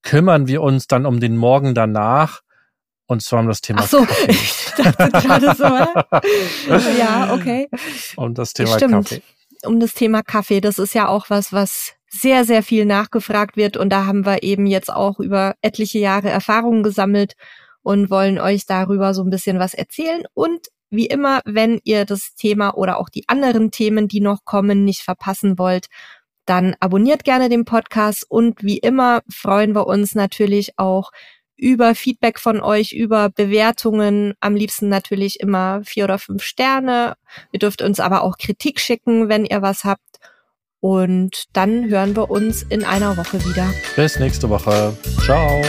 kümmern wir uns dann um den Morgen danach. Und zwar um das Thema Ach so, Kaffee. ich dachte gerade so. ja, okay. Um das Thema Stimmt. Kaffee. Um das Thema Kaffee. Das ist ja auch was, was sehr, sehr viel nachgefragt wird. Und da haben wir eben jetzt auch über etliche Jahre Erfahrungen gesammelt und wollen euch darüber so ein bisschen was erzählen. Und wie immer, wenn ihr das Thema oder auch die anderen Themen, die noch kommen, nicht verpassen wollt, dann abonniert gerne den Podcast und wie immer freuen wir uns natürlich auch über Feedback von euch, über Bewertungen. Am liebsten natürlich immer vier oder fünf Sterne. Ihr dürft uns aber auch Kritik schicken, wenn ihr was habt. Und dann hören wir uns in einer Woche wieder. Bis nächste Woche. Ciao.